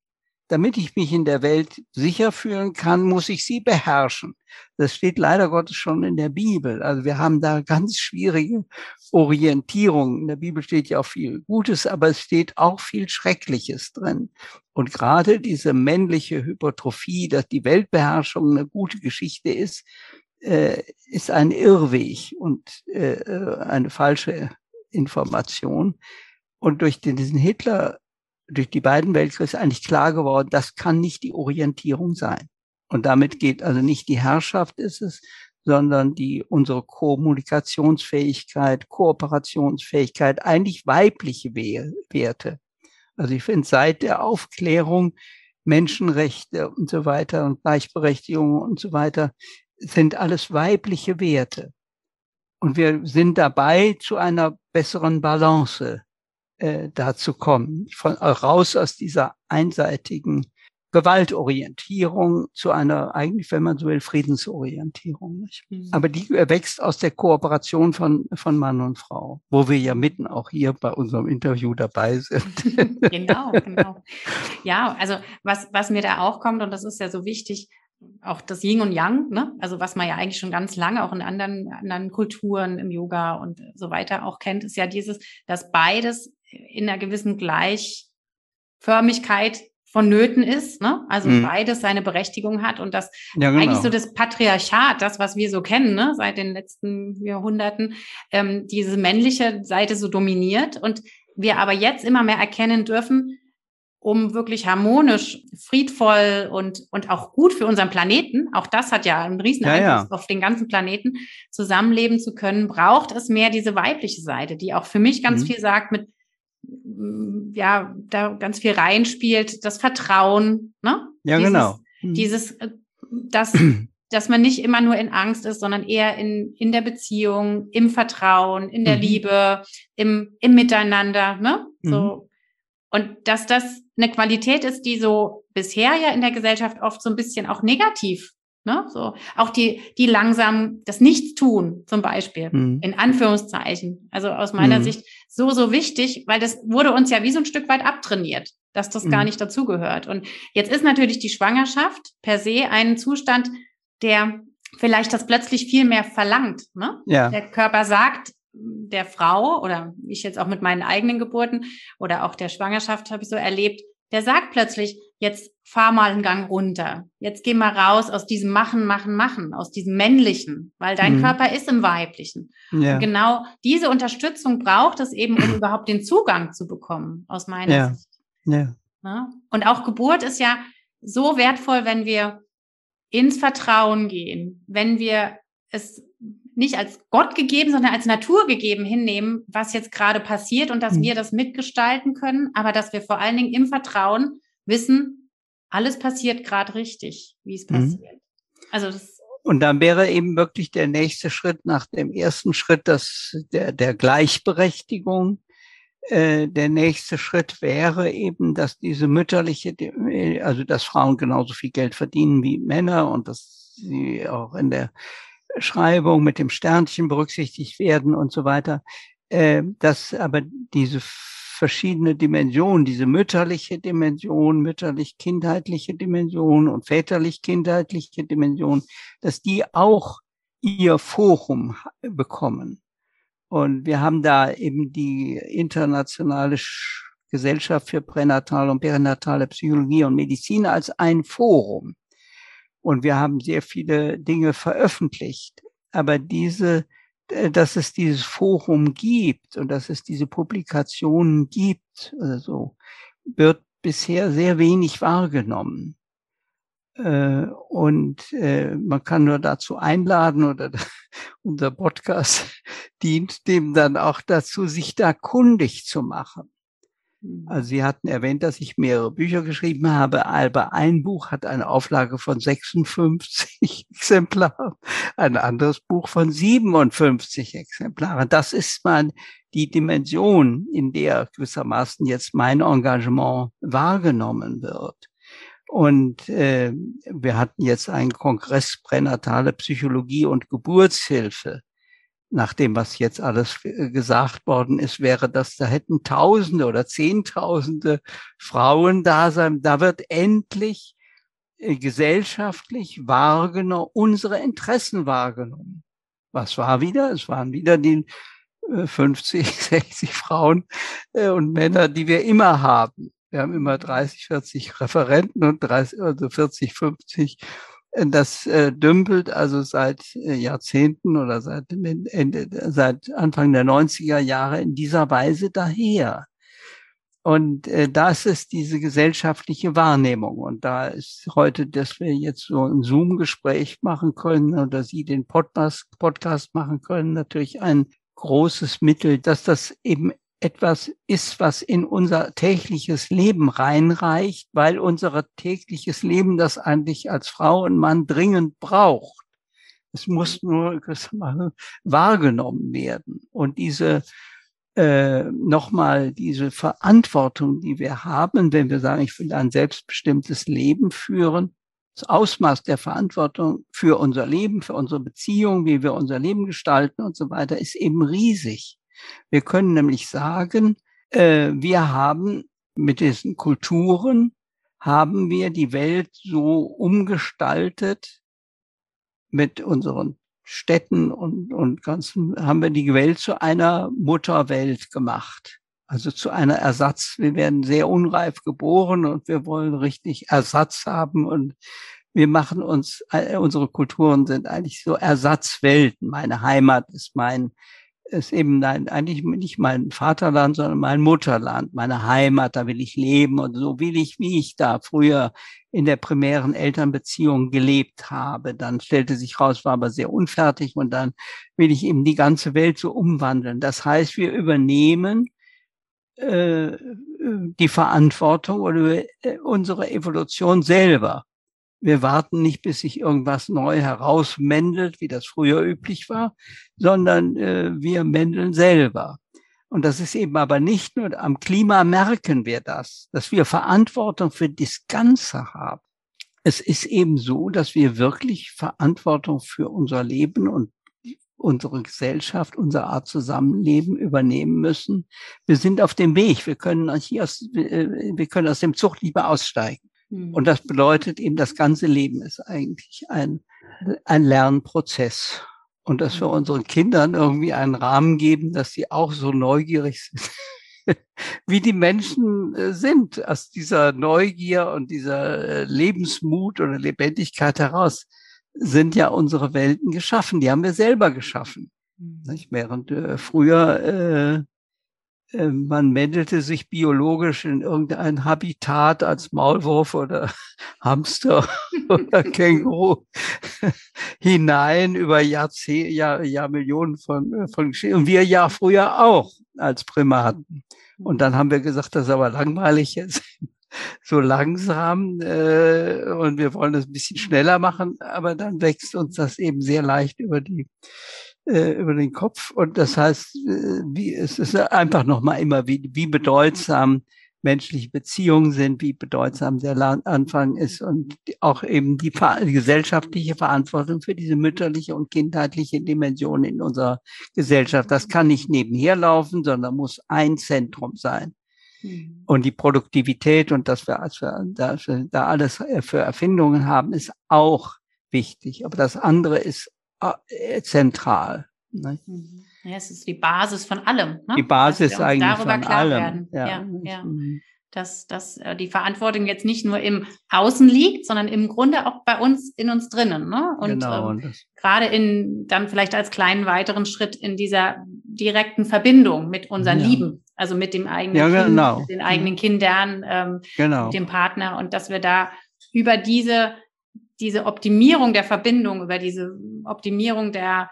damit ich mich in der Welt sicher fühlen kann, muss ich sie beherrschen. Das steht leider Gottes schon in der Bibel. Also wir haben da ganz schwierige Orientierungen. In der Bibel steht ja auch viel Gutes, aber es steht auch viel Schreckliches drin. Und gerade diese männliche Hypertrophie, dass die Weltbeherrschung eine gute Geschichte ist, äh, ist ein Irrweg und äh, äh eine falsche Information. Und durch diesen Hitler durch die beiden Weltkriege ist eigentlich klar geworden, das kann nicht die Orientierung sein. Und damit geht also nicht die Herrschaft ist es, sondern die unsere Kommunikationsfähigkeit, Kooperationsfähigkeit, eigentlich weibliche Werte. Also ich finde seit der Aufklärung Menschenrechte und so weiter und Gleichberechtigung und so weiter sind alles weibliche Werte. Und wir sind dabei zu einer besseren Balance äh, dazu kommen, von, äh, raus aus dieser einseitigen Gewaltorientierung zu einer eigentlich, wenn man so will, Friedensorientierung. Nicht? Mhm. Aber die erwächst aus der Kooperation von, von Mann und Frau, wo wir ja mitten auch hier bei unserem Interview dabei sind. genau, genau. Ja, also was, was mir da auch kommt, und das ist ja so wichtig, auch das Yin und Yang, ne? also was man ja eigentlich schon ganz lange auch in anderen, anderen Kulturen im Yoga und so weiter auch kennt, ist ja dieses, dass beides in einer gewissen Gleichförmigkeit vonnöten ist, ne? Also mhm. beides seine Berechtigung hat und das ja, genau. eigentlich so das Patriarchat, das, was wir so kennen, ne, seit den letzten Jahrhunderten, ähm, diese männliche Seite so dominiert und wir aber jetzt immer mehr erkennen dürfen, um wirklich harmonisch, friedvoll und, und auch gut für unseren Planeten, auch das hat ja einen riesen Einfluss ja, ja. auf den ganzen Planeten, zusammenleben zu können, braucht es mehr diese weibliche Seite, die auch für mich ganz mhm. viel sagt mit, ja, da ganz viel reinspielt, das Vertrauen, ne? Ja, dieses, genau. Mhm. Dieses, äh, das, dass man nicht immer nur in Angst ist, sondern eher in, in der Beziehung, im Vertrauen, in der mhm. Liebe, im, im Miteinander, ne? So. Mhm. Und dass das eine Qualität ist, die so bisher ja in der Gesellschaft oft so ein bisschen auch negativ Ne? So, auch die, die langsam das Nichtstun zum Beispiel, mhm. in Anführungszeichen. Also aus meiner mhm. Sicht so, so wichtig, weil das wurde uns ja wie so ein Stück weit abtrainiert, dass das mhm. gar nicht dazugehört. Und jetzt ist natürlich die Schwangerschaft per se ein Zustand, der vielleicht das plötzlich viel mehr verlangt. Ne? Ja. Der Körper sagt, der Frau oder ich jetzt auch mit meinen eigenen Geburten oder auch der Schwangerschaft habe ich so erlebt, der sagt plötzlich, jetzt fahr mal einen Gang runter. Jetzt geh mal raus aus diesem Machen, Machen, Machen, aus diesem Männlichen, weil dein mhm. Körper ist im Weiblichen. Ja. Und genau diese Unterstützung braucht es eben, um überhaupt den Zugang zu bekommen, aus meiner ja. Sicht. Ja. ja. Und auch Geburt ist ja so wertvoll, wenn wir ins Vertrauen gehen, wenn wir es nicht als Gott gegeben, sondern als Natur gegeben hinnehmen, was jetzt gerade passiert und dass mhm. wir das mitgestalten können, aber dass wir vor allen Dingen im Vertrauen wissen, alles passiert gerade richtig, wie es mhm. passiert. Mhm. Also das und dann wäre eben wirklich der nächste Schritt nach dem ersten Schritt das, der, der Gleichberechtigung. Äh, der nächste Schritt wäre eben, dass diese mütterliche, also dass Frauen genauso viel Geld verdienen wie Männer und dass sie auch in der Schreibung mit dem Sternchen berücksichtigt werden und so weiter. Äh, dass aber diese verschiedene Dimensionen, diese mütterliche Dimension, mütterlich-kindheitliche Dimension und väterlich-kindheitliche Dimension, dass die auch ihr Forum bekommen. Und wir haben da eben die internationale Gesellschaft für pränatale und perinatale Psychologie und Medizin als ein Forum. Und wir haben sehr viele Dinge veröffentlicht. Aber diese dass es dieses Forum gibt und dass es diese Publikationen gibt, also wird bisher sehr wenig wahrgenommen. Äh, und äh, man kann nur dazu einladen oder unser Podcast dient dem dann auch dazu, sich da kundig zu machen. Mhm. Also Sie hatten erwähnt, dass ich mehrere Bücher geschrieben habe, aber ein Buch hat eine Auflage von 56 Exemplaren, ein anderes Buch von 57 Exemplaren. Das ist mal die Dimension, in der gewissermaßen jetzt mein Engagement wahrgenommen wird. Und äh, wir hatten jetzt einen Kongress pränatale Psychologie und Geburtshilfe nach dem, was jetzt alles äh, gesagt worden ist, wäre das, da hätten Tausende oder Zehntausende Frauen da sein. Da wird endlich äh, gesellschaftlich wahrgenommen, unsere Interessen wahrgenommen. Was war wieder? Es waren wieder die 50, äh, 60 Frauen und Männer, die wir immer haben. Wir haben immer 30, 40 Referenten und 30, also 40, 50 das äh, dümpelt also seit äh, Jahrzehnten oder seit, Ende, seit Anfang der 90er Jahre in dieser Weise daher. Und äh, das ist diese gesellschaftliche Wahrnehmung. Und da ist heute, dass wir jetzt so ein Zoom-Gespräch machen können oder Sie den Podcast, Podcast machen können, natürlich ein großes Mittel, dass das eben etwas ist, was in unser tägliches Leben reinreicht, weil unser tägliches Leben das eigentlich als Frau und Mann dringend braucht. Es muss nur wahrgenommen werden. Und diese äh, nochmal diese Verantwortung, die wir haben, wenn wir sagen, ich will ein selbstbestimmtes Leben führen, das Ausmaß der Verantwortung für unser Leben, für unsere Beziehung, wie wir unser Leben gestalten und so weiter, ist eben riesig. Wir können nämlich sagen, äh, wir haben mit diesen Kulturen, haben wir die Welt so umgestaltet mit unseren Städten und, und ganzen, haben wir die Welt zu einer Mutterwelt gemacht. Also zu einer Ersatz. Wir werden sehr unreif geboren und wir wollen richtig Ersatz haben und wir machen uns, äh, unsere Kulturen sind eigentlich so Ersatzwelten. Meine Heimat ist mein ist eben eigentlich nicht mein Vaterland, sondern mein Mutterland, meine Heimat, da will ich leben und so will ich, wie ich da früher in der primären Elternbeziehung gelebt habe. Dann stellte sich raus, war aber sehr unfertig und dann will ich eben die ganze Welt so umwandeln. Das heißt, wir übernehmen äh, die Verantwortung oder äh, unsere Evolution selber. Wir warten nicht, bis sich irgendwas neu herausmändelt, wie das früher üblich war, sondern äh, wir mändeln selber. Und das ist eben aber nicht nur am Klima merken wir das, dass wir Verantwortung für das Ganze haben. Es ist eben so, dass wir wirklich Verantwortung für unser Leben und unsere Gesellschaft, unsere Art Zusammenleben übernehmen müssen. Wir sind auf dem Weg. Wir können hier aus, äh, wir können aus dem Zug lieber aussteigen. Mhm. Und das bedeutet eben, das ganze Leben ist eigentlich ein, ein Lernprozess. Und dass wir mhm. unseren Kindern irgendwie einen Rahmen geben, dass sie auch so neugierig sind, wie die Menschen äh, sind, aus dieser Neugier und dieser äh, Lebensmut oder Lebendigkeit heraus sind ja unsere Welten geschaffen. Die haben wir selber geschaffen. Mhm. Nicht? Während äh, früher äh, man meldete sich biologisch in irgendein Habitat als Maulwurf oder Hamster oder Känguru hinein über Jahrzehnte, Jahr, Jahr Millionen von, äh, von Geschichten. Und wir ja früher auch als Primaten. Und dann haben wir gesagt, das ist aber langweilig jetzt so langsam äh, und wir wollen das ein bisschen schneller machen, aber dann wächst uns das eben sehr leicht über die äh, über den Kopf. Und das heißt, äh, wie, es ist einfach nochmal immer, wie, wie bedeutsam menschliche Beziehungen sind, wie bedeutsam der Anfang ist und auch eben die, gesellschaftliche Verantwortung für diese mütterliche und kindheitliche Dimension in unserer Gesellschaft. Das kann nicht nebenher laufen, sondern muss ein Zentrum sein. Mhm. Und die Produktivität und dass wir, als wir, da alles für Erfindungen haben, ist auch wichtig. Aber das andere ist äh, zentral. Ne? Mhm. Ja, es ist die Basis von allem. Ne? Die Basis eigentlich darüber von klar allem. Werden. Ja, ja, ja. Mhm. Dass, dass äh, die Verantwortung jetzt nicht nur im Außen liegt, sondern im Grunde auch bei uns, in uns drinnen. Ne? Und genau, ähm, gerade in dann vielleicht als kleinen weiteren Schritt in dieser direkten Verbindung mit unseren ja. Lieben, also mit dem eigenen ja, genau. kind, mit den eigenen Kindern, ähm, genau. mit dem Partner und dass wir da über diese diese Optimierung der Verbindung, über diese Optimierung der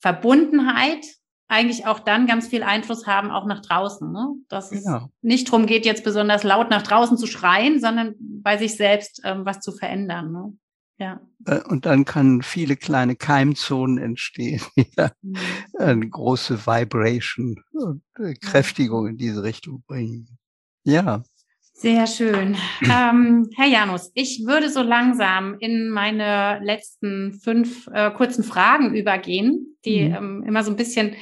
Verbundenheit eigentlich auch dann ganz viel Einfluss haben, auch nach draußen. Ne? Dass genau. es nicht darum geht, jetzt besonders laut nach draußen zu schreien, sondern bei sich selbst ähm, was zu verändern. Ne? Ja. Äh, und dann kann viele kleine Keimzonen entstehen, die mhm. eine große Vibration und äh, Kräftigung in diese Richtung bringen. Ja. Sehr schön. Ähm, Herr Janus, ich würde so langsam in meine letzten fünf äh, kurzen Fragen übergehen, die mhm. ähm, immer so ein bisschen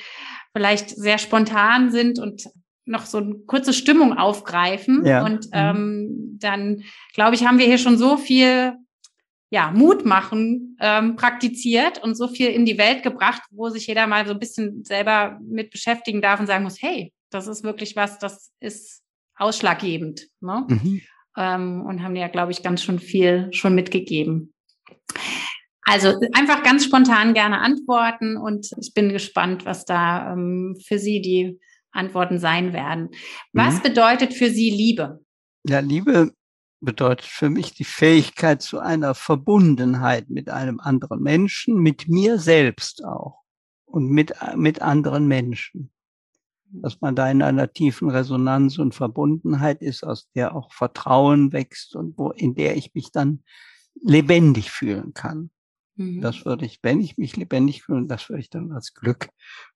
vielleicht sehr spontan sind und noch so eine kurze Stimmung aufgreifen. Ja. Und mhm. ähm, dann, glaube ich, haben wir hier schon so viel ja, Mut machen ähm, praktiziert und so viel in die Welt gebracht, wo sich jeder mal so ein bisschen selber mit beschäftigen darf und sagen muss, hey, das ist wirklich was, das ist ausschlaggebend. Ne? Mhm. Ähm, und haben ja, glaube ich, ganz schon viel schon mitgegeben. Also einfach ganz spontan gerne antworten und ich bin gespannt, was da ähm, für Sie die Antworten sein werden. Was mhm. bedeutet für Sie Liebe? Ja, Liebe bedeutet für mich die Fähigkeit zu einer Verbundenheit mit einem anderen Menschen, mit mir selbst auch und mit, mit anderen Menschen dass man da in einer tiefen Resonanz und Verbundenheit ist, aus der auch Vertrauen wächst und wo, in der ich mich dann lebendig fühlen kann. Mhm. Das würde ich, wenn ich mich lebendig fühle, das würde ich dann als Glück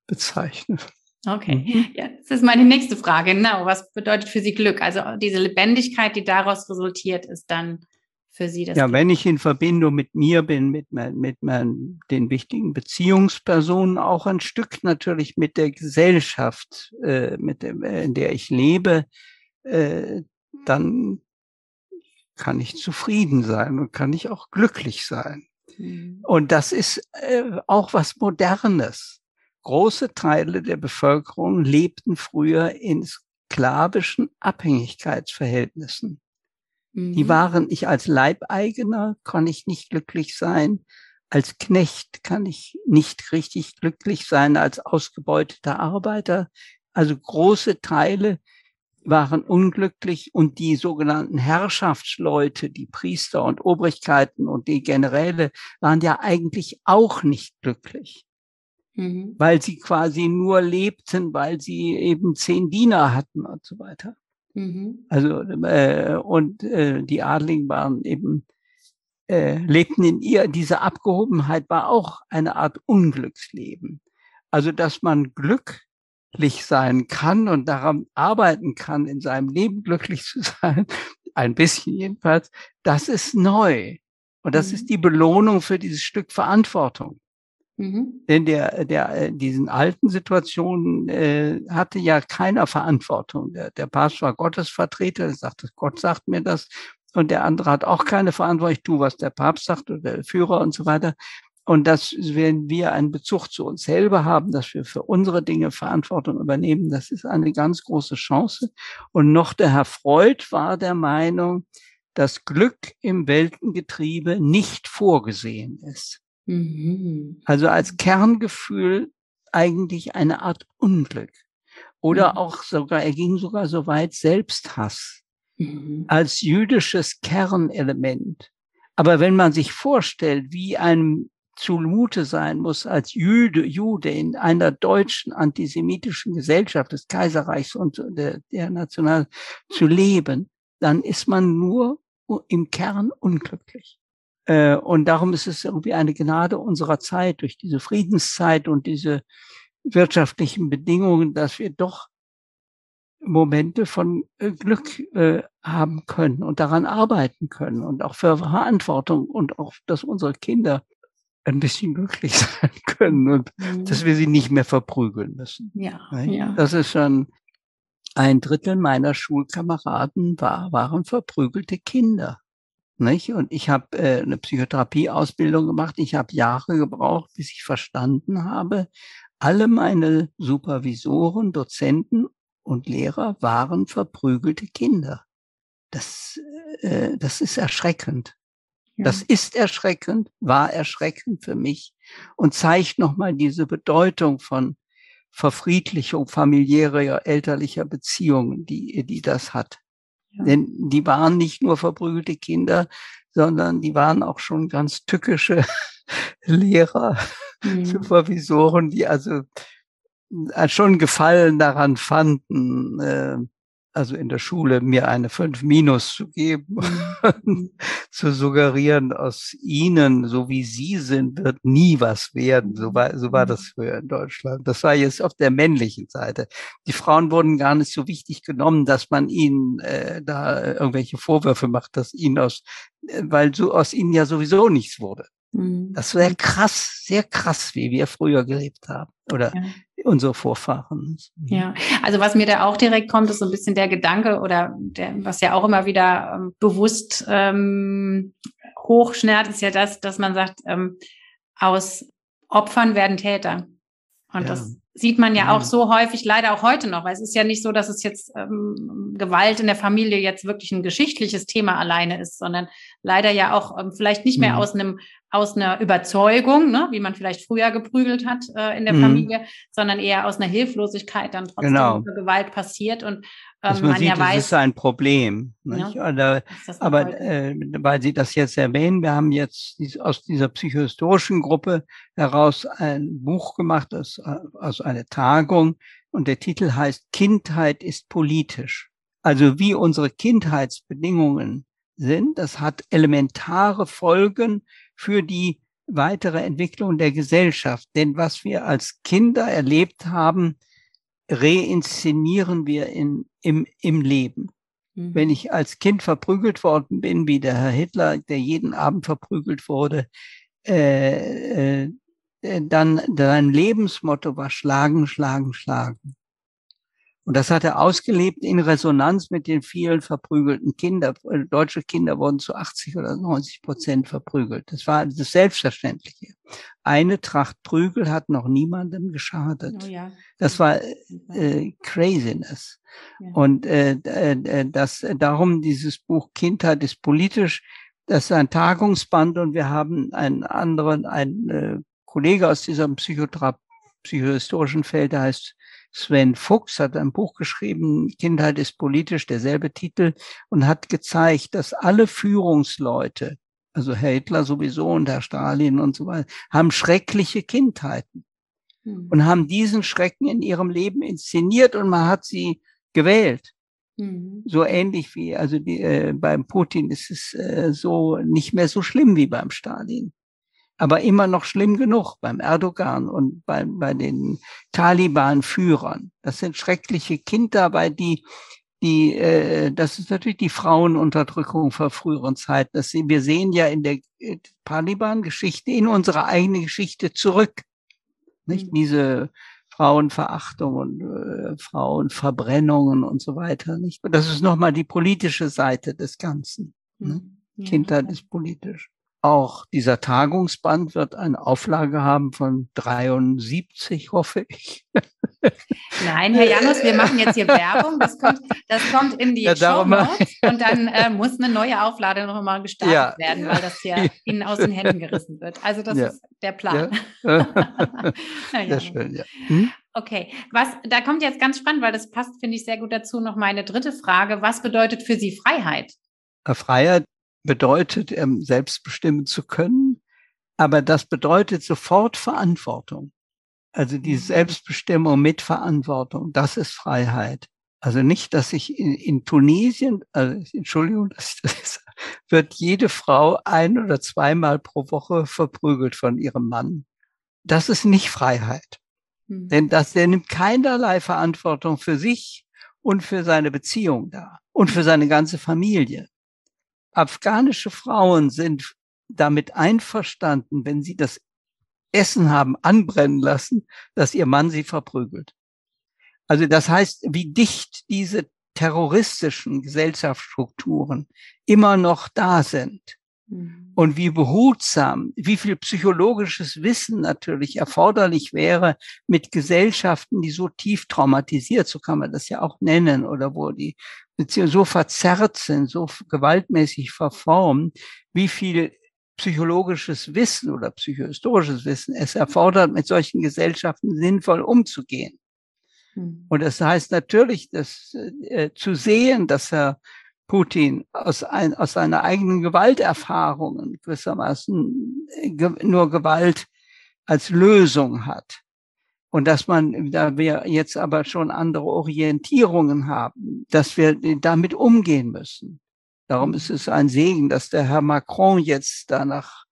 bezeichnen. Okay, mhm. ja, das ist meine nächste Frage. Genau, was bedeutet für Sie Glück? Also diese Lebendigkeit, die daraus resultiert, ist dann für Sie das? Ja, wenn ich in Verbindung mit mir bin, mit, mein, mit mein, den wichtigen Beziehungspersonen, auch ein Stück natürlich mit der Gesellschaft, äh, mit dem, in der ich lebe, äh, dann kann ich zufrieden sein und kann ich auch glücklich sein. Mhm. Und das ist äh, auch was Modernes. Große Teile der Bevölkerung lebten früher in sklavischen Abhängigkeitsverhältnissen. Die mhm. waren, ich als Leibeigener kann ich nicht glücklich sein. Als Knecht kann ich nicht richtig glücklich sein, als ausgebeuteter Arbeiter. Also große Teile waren unglücklich und die sogenannten Herrschaftsleute, die Priester und Obrigkeiten und die Generäle waren ja eigentlich auch nicht glücklich, mhm. weil sie quasi nur lebten, weil sie eben zehn Diener hatten und so weiter. Mhm. Also äh, und äh, die Adligen waren eben äh, lebten in ihr. Diese Abgehobenheit war auch eine Art Unglücksleben. Also dass man glücklich sein kann und daran arbeiten kann, in seinem Leben glücklich zu sein, ein bisschen jedenfalls, das ist neu. Und das mhm. ist die Belohnung für dieses Stück Verantwortung. Mhm. Denn der, der, äh, diesen alten Situationen äh, hatte ja keiner Verantwortung. Der, der Papst war Gottesvertreter, der sagte, Gott sagt mir das. Und der andere hat auch keine Verantwortung. Ich tue, was der Papst sagt oder der Führer und so weiter. Und dass, wenn wir einen Bezug zu uns selber haben, dass wir für unsere Dinge Verantwortung übernehmen, das ist eine ganz große Chance. Und noch der Herr Freud war der Meinung, dass Glück im Weltengetriebe nicht vorgesehen ist. Mhm. Also als Kerngefühl eigentlich eine Art Unglück. Oder mhm. auch sogar, er ging sogar so weit Selbsthass mhm. als jüdisches Kernelement. Aber wenn man sich vorstellt, wie einem zumute sein muss, als Jude, Jude in einer deutschen antisemitischen Gesellschaft des Kaiserreichs und der, der National zu leben, dann ist man nur im Kern unglücklich. Äh, und darum ist es irgendwie eine Gnade unserer Zeit, durch diese Friedenszeit und diese wirtschaftlichen Bedingungen, dass wir doch Momente von äh, Glück äh, haben können und daran arbeiten können und auch für Verantwortung und auch, dass unsere Kinder ein bisschen glücklich sein können und mhm. dass wir sie nicht mehr verprügeln müssen. Ja, ja. Das ist schon ein Drittel meiner Schulkameraden war, waren verprügelte Kinder. Nicht? Und ich habe äh, eine Psychotherapieausbildung gemacht. Ich habe Jahre gebraucht, bis ich verstanden habe, alle meine Supervisoren, Dozenten und Lehrer waren verprügelte Kinder. Das, äh, das ist erschreckend. Ja. Das ist erschreckend, war erschreckend für mich und zeigt nochmal diese Bedeutung von Verfriedlichung familiärer, elterlicher Beziehungen, die, die das hat. Ja. Denn die waren nicht nur verprügelte Kinder, sondern die waren auch schon ganz tückische Lehrer, mhm. Supervisoren, die also äh, schon Gefallen daran fanden, äh, also in der Schule mir eine 5 minus zu geben, mhm. zu suggerieren, aus ihnen, so wie sie sind, wird nie was werden. So war, so war das früher in Deutschland. Das war jetzt auf der männlichen Seite. Die Frauen wurden gar nicht so wichtig genommen, dass man ihnen äh, da irgendwelche Vorwürfe macht, dass ihnen aus, äh, weil so aus ihnen ja sowieso nichts wurde. Mhm. Das wäre krass, sehr krass, wie wir früher gelebt haben. Oder ja unsere Vorfahren. Ja, also was mir da auch direkt kommt, ist so ein bisschen der Gedanke oder der, was ja auch immer wieder ähm, bewusst ähm, hochschnärt, ist ja das, dass man sagt, ähm, aus Opfern werden Täter. Und ja. das sieht man ja, ja auch so häufig, leider auch heute noch, weil es ist ja nicht so, dass es jetzt ähm, Gewalt in der Familie jetzt wirklich ein geschichtliches Thema alleine ist, sondern leider ja auch ähm, vielleicht nicht mehr mhm. aus einem aus einer Überzeugung, ne, wie man vielleicht früher geprügelt hat äh, in der mhm. Familie, sondern eher aus einer Hilflosigkeit dann trotzdem genau. Gewalt passiert und ähm, man, man sieht, ja weiß, das ist ein Problem. Ja, Oder, aber äh, weil Sie das jetzt erwähnen, wir haben jetzt aus dieser psychohistorischen Gruppe heraus ein Buch gemacht, aus, aus einer Tagung, und der Titel heißt Kindheit ist politisch. Also wie unsere Kindheitsbedingungen sind, das hat elementare Folgen für die weitere Entwicklung der Gesellschaft. Denn was wir als Kinder erlebt haben, reinszenieren wir in, im, im Leben. Mhm. Wenn ich als Kind verprügelt worden bin, wie der Herr Hitler, der jeden Abend verprügelt wurde, äh, äh, dann dein Lebensmotto war schlagen, schlagen, schlagen. Und das hat er ausgelebt in Resonanz mit den vielen verprügelten Kindern. Deutsche Kinder wurden zu 80 oder 90 Prozent verprügelt. Das war das Selbstverständliche. Eine Tracht Prügel hat noch niemandem geschadet. Oh ja. Das war äh, Craziness. Ja. Und äh, äh, das darum dieses Buch Kindheit ist politisch. Das ist ein Tagungsband und wir haben einen anderen, einen äh, Kollege aus diesem Psychothera psychohistorischen Feld, der heißt Sven Fuchs hat ein Buch geschrieben, Kindheit ist politisch, derselbe Titel, und hat gezeigt, dass alle Führungsleute, also Herr Hitler sowieso und Herr Stalin und so weiter, haben schreckliche Kindheiten hm. und haben diesen Schrecken in ihrem Leben inszeniert und man hat sie gewählt. Hm. So ähnlich wie, also die, äh, beim Putin ist es äh, so nicht mehr so schlimm wie beim Stalin aber immer noch schlimm genug beim Erdogan und bei, bei den Taliban-Führern. Das sind schreckliche Kinder, weil die, die, äh, das ist natürlich die Frauenunterdrückung vor früheren Zeiten. Das, wir sehen ja in der äh, Taliban-Geschichte, in unserer eigenen Geschichte zurück. Nicht mhm. diese Frauenverachtung und äh, Frauenverbrennungen und so weiter. Nicht? Das ist nochmal die politische Seite des Ganzen. Ne? Mhm. Ja. Kindheit ist politisch. Auch dieser Tagungsband wird eine Auflage haben von 73, hoffe ich. Nein, Herr Janus, wir machen jetzt hier Werbung. Das kommt, das kommt in die ja, Show Notes und dann äh, muss eine neue Auflage noch mal gestartet ja. werden, weil das hier Ihnen aus den Händen gerissen wird. Also das ja. ist der Plan. Ja. Sehr schön, ja. Hm? Okay, was da kommt jetzt ganz spannend, weil das passt, finde ich, sehr gut dazu. Noch meine dritte Frage: Was bedeutet für Sie Freiheit? Freiheit bedeutet, ähm, selbst bestimmen zu können, aber das bedeutet sofort Verantwortung. Also die mhm. Selbstbestimmung mit Verantwortung, das ist Freiheit. Also nicht, dass ich in, in Tunesien, also Entschuldigung, das, das wird jede Frau ein oder zweimal pro Woche verprügelt von ihrem Mann. Das ist nicht Freiheit. Hm. Denn das, der nimmt keinerlei Verantwortung für sich und für seine Beziehung da und für seine ganze Familie. Afghanische Frauen sind damit einverstanden, wenn sie das Essen haben anbrennen lassen, dass ihr Mann sie verprügelt. Also das heißt, wie dicht diese terroristischen Gesellschaftsstrukturen immer noch da sind mhm. und wie behutsam, wie viel psychologisches Wissen natürlich erforderlich wäre mit Gesellschaften, die so tief traumatisiert, so kann man das ja auch nennen, oder wo die Beziehungen so verzerrt sind, so gewaltmäßig verformt, wie viel psychologisches Wissen oder psychohistorisches Wissen es erfordert, mit solchen Gesellschaften sinnvoll umzugehen. Hm. Und das heißt natürlich, dass äh, zu sehen, dass Herr Putin aus, ein, aus seiner eigenen Gewalterfahrungen gewissermaßen äh, ge nur Gewalt als Lösung hat. Und dass man, da wir jetzt aber schon andere Orientierungen haben, dass wir damit umgehen müssen. Darum ist es ein Segen, dass der Herr Macron jetzt danach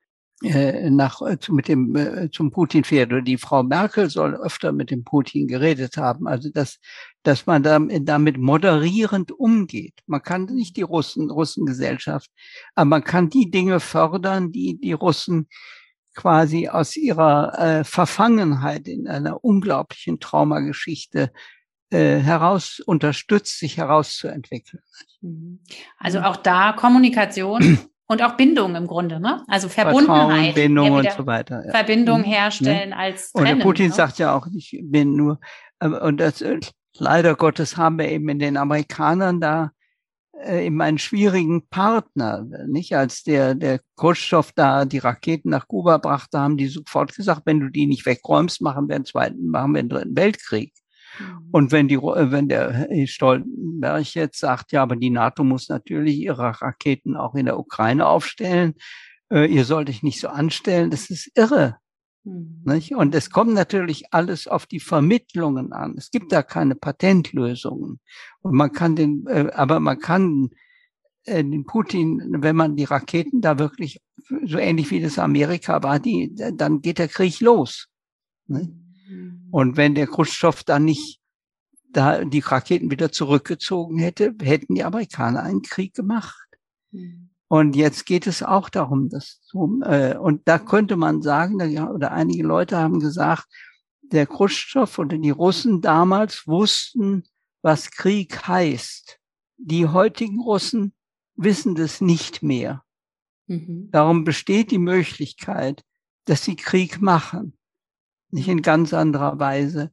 äh, nach, äh, mit dem, äh, zum Putin fährt. Oder die Frau Merkel soll öfter mit dem Putin geredet haben. Also, dass, dass man damit moderierend umgeht. Man kann nicht die Russen, Russengesellschaft, aber man kann die Dinge fördern, die die Russen quasi aus ihrer äh, Verfangenheit in einer unglaublichen Traumageschichte äh, heraus unterstützt, sich herauszuentwickeln. Mhm. Also auch da Kommunikation und auch Bindung im Grunde, ne? Also Verbundenheit. Vertrauen, Bindung und so weiter. Ja. Verbindung mhm. herstellen ja. als Trennen, Und Putin ne? sagt ja auch, ich bin nur, und das, äh, leider Gottes haben wir eben in den Amerikanern da äh, eben einen schwierigen Partner, nicht? Als der, der Khrushchev da die Raketen nach Kuba brachte, haben die sofort gesagt, wenn du die nicht wegräumst, machen wir einen zweiten, machen wir einen dritten Weltkrieg. Mhm. Und wenn die, wenn der Stoltenberg jetzt sagt, ja, aber die NATO muss natürlich ihre Raketen auch in der Ukraine aufstellen, äh, ihr sollt euch nicht so anstellen, das ist irre. Mhm. Nicht? Und es kommt natürlich alles auf die Vermittlungen an. Es gibt da keine Patentlösungen. Und man kann den, äh, aber man kann äh, den Putin, wenn man die Raketen da wirklich so ähnlich wie das Amerika war, die, dann geht der Krieg los. Nicht? Mhm. Und wenn der Khrushchev dann nicht da die Raketen wieder zurückgezogen hätte, hätten die Amerikaner einen Krieg gemacht. Mhm. Und jetzt geht es auch darum, dass äh, und da könnte man sagen, oder einige Leute haben gesagt, der Khrushchev oder die Russen damals wussten, was Krieg heißt. Die heutigen Russen wissen das nicht mehr. Mhm. Darum besteht die Möglichkeit, dass sie Krieg machen nicht in ganz anderer Weise,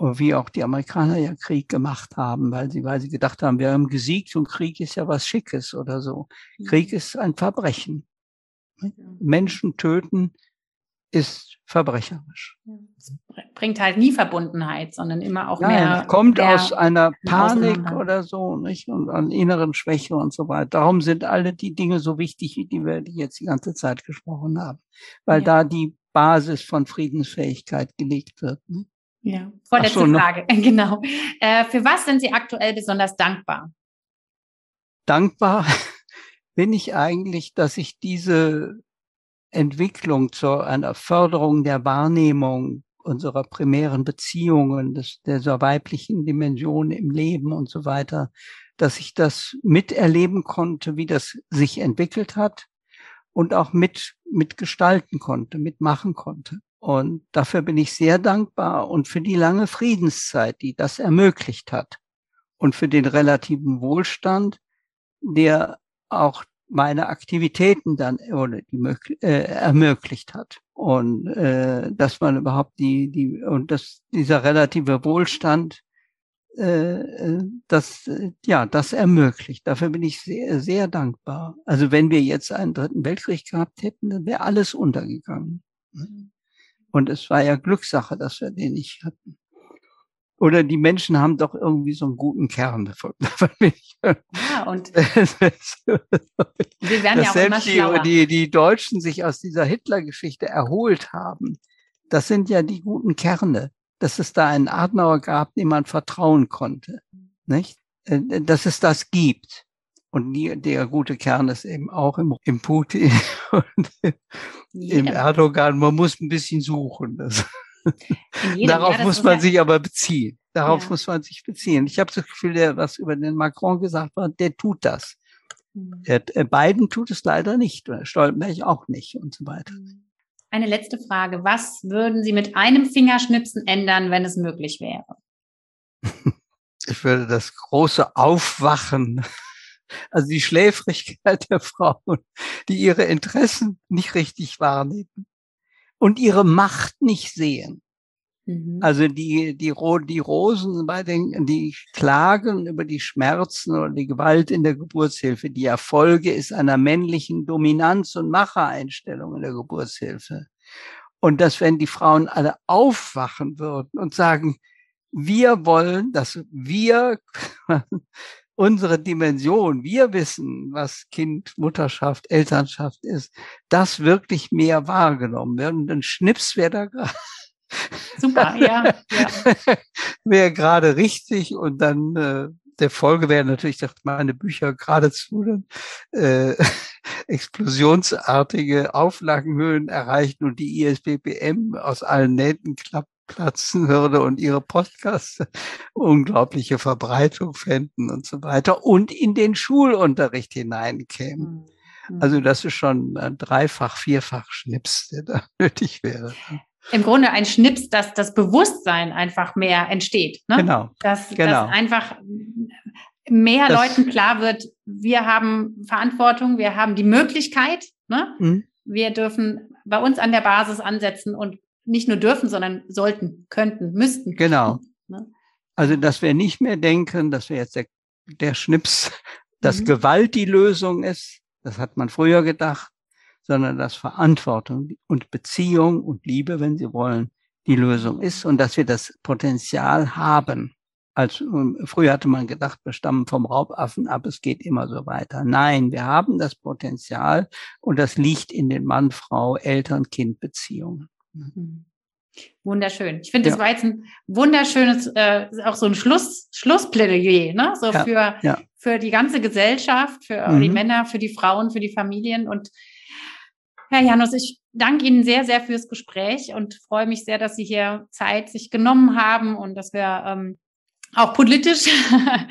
wie auch die Amerikaner ja Krieg gemacht haben, weil sie, weil sie gedacht haben, wir haben gesiegt und Krieg ist ja was Schickes oder so. Krieg ist ein Verbrechen. Menschen töten ist verbrecherisch. Es bringt halt nie Verbundenheit, sondern immer auch Nein, mehr. Kommt mehr aus einer Panik oder so, nicht? Und an inneren Schwäche und so weiter. Darum sind alle die Dinge so wichtig, die wir jetzt die ganze Zeit gesprochen haben. Weil ja. da die Basis von Friedensfähigkeit gelegt wird. Ne? Ja, vorletzte so, Frage, genau. Äh, für was sind Sie aktuell besonders dankbar? Dankbar bin ich eigentlich, dass ich diese Entwicklung zu einer Förderung der Wahrnehmung unserer primären Beziehungen, des, dieser weiblichen Dimension im Leben und so weiter, dass ich das miterleben konnte, wie das sich entwickelt hat und auch mit, mitgestalten konnte, mitmachen konnte. Und dafür bin ich sehr dankbar und für die lange Friedenszeit, die das ermöglicht hat und für den relativen Wohlstand, der auch meine Aktivitäten dann oder die äh, ermöglicht hat und äh, dass man überhaupt die die und dass dieser relative Wohlstand äh, äh das äh, ja das ermöglicht. Dafür bin ich sehr sehr dankbar. Also wenn wir jetzt einen dritten Weltkrieg gehabt hätten, dann wäre alles untergegangen. Mhm. Und es war ja Glückssache, dass wir den nicht hatten oder die Menschen haben doch irgendwie so einen guten Kern davon. ja, und wir werden ja auch immer die, die, die Deutschen sich aus dieser Hitler-Geschichte erholt haben. Das sind ja die guten Kerne, dass es da einen Adenauer gab, dem man vertrauen konnte, nicht? Äh, dass es das gibt. Und der gute Kern ist eben auch im, im Putin und yeah. im Erdogan. Man muss ein bisschen suchen. Darauf Jahr, muss man sich aber beziehen. Darauf ja. muss man sich beziehen. Ich habe das Gefühl, der, was über den Macron gesagt hat, der tut das. Mhm. Der, äh, Biden tut es leider nicht, Stoltenberg auch nicht und so weiter. Mhm. Eine letzte Frage. Was würden Sie mit einem Fingerschnipsen ändern, wenn es möglich wäre? Ich würde das große Aufwachen, also die Schläfrigkeit der Frauen, die ihre Interessen nicht richtig wahrnehmen, und ihre Macht nicht sehen. Mhm. Also die, die, die Rosen bei den, die klagen über die Schmerzen oder die Gewalt in der Geburtshilfe. Die Erfolge ist einer männlichen Dominanz- und Machereinstellung in der Geburtshilfe. Und dass wenn die Frauen alle aufwachen würden und sagen, wir wollen, dass wir unsere Dimension, wir wissen, was Kind, Mutterschaft, Elternschaft ist, das wirklich mehr wahrgenommen wird. Und ein Schnips wäre da gerade. Super, ja. ja. wäre gerade richtig und dann äh, der Folge wäre natürlich, dass meine Bücher geradezu äh, explosionsartige Auflagenhöhen erreichen und die ISBBM aus allen Nähten klappt platzen würde und ihre Podcasts unglaubliche Verbreitung fänden und so weiter und in den Schulunterricht hineinkämen. Mhm. Also das ist schon ein dreifach, vierfach Schnips, der da nötig wäre. Im Grunde ein Schnips, dass das Bewusstsein einfach mehr entsteht. Ne? Genau. Dass, genau. dass einfach mehr das, Leuten klar wird, wir haben Verantwortung, wir haben die Möglichkeit, ne? Mhm. wir dürfen bei uns an der Basis ansetzen und nicht nur dürfen, sondern sollten, könnten, müssten. Genau. Ne? Also, dass wir nicht mehr denken, dass wir jetzt der, der Schnips, dass mhm. Gewalt die Lösung ist, das hat man früher gedacht, sondern dass Verantwortung und Beziehung und Liebe, wenn Sie wollen, die Lösung ist und dass wir das Potenzial haben. Als, ähm, früher hatte man gedacht, wir stammen vom Raubaffen ab, es geht immer so weiter. Nein, wir haben das Potenzial und das liegt in den Mann-Frau, Eltern-Kind-Beziehungen. Mhm. Wunderschön. Ich finde, das ja. war jetzt ein wunderschönes, äh, auch so ein Schluss, Schlussplädoyer, ne? So ja, für, ja. für die ganze Gesellschaft, für mhm. die Männer, für die Frauen, für die Familien. Und Herr Janus, ich danke Ihnen sehr, sehr fürs Gespräch und freue mich sehr, dass Sie hier Zeit sich genommen haben und dass wir ähm, auch politisch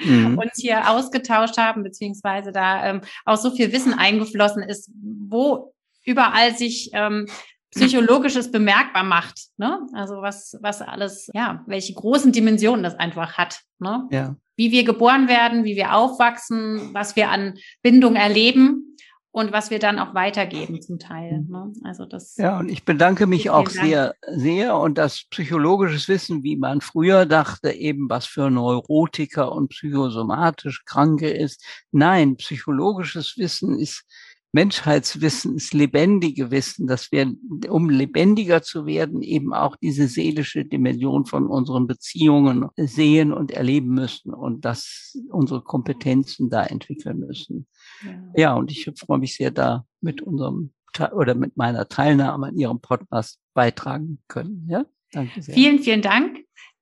mhm. uns hier ausgetauscht haben, beziehungsweise da ähm, auch so viel Wissen eingeflossen ist, wo überall sich ähm, Psychologisches bemerkbar macht. Ne? Also was, was alles, ja, welche großen Dimensionen das einfach hat. Ne? Ja. Wie wir geboren werden, wie wir aufwachsen, was wir an Bindung erleben und was wir dann auch weitergeben zum Teil. Mhm. Ne? Also das. Ja, und ich bedanke mich auch sehr, sehr und das psychologisches Wissen, wie man früher dachte, eben was für Neurotiker und psychosomatisch Kranke ist. Nein, psychologisches Wissen ist Menschheitswissen, das lebendige Wissen, dass wir, um lebendiger zu werden, eben auch diese seelische Dimension von unseren Beziehungen sehen und erleben müssen und dass unsere Kompetenzen da entwickeln müssen. Ja, ja und ich freue mich sehr, da mit unserem oder mit meiner Teilnahme an Ihrem Podcast beitragen können. Ja, danke sehr. Vielen, vielen Dank.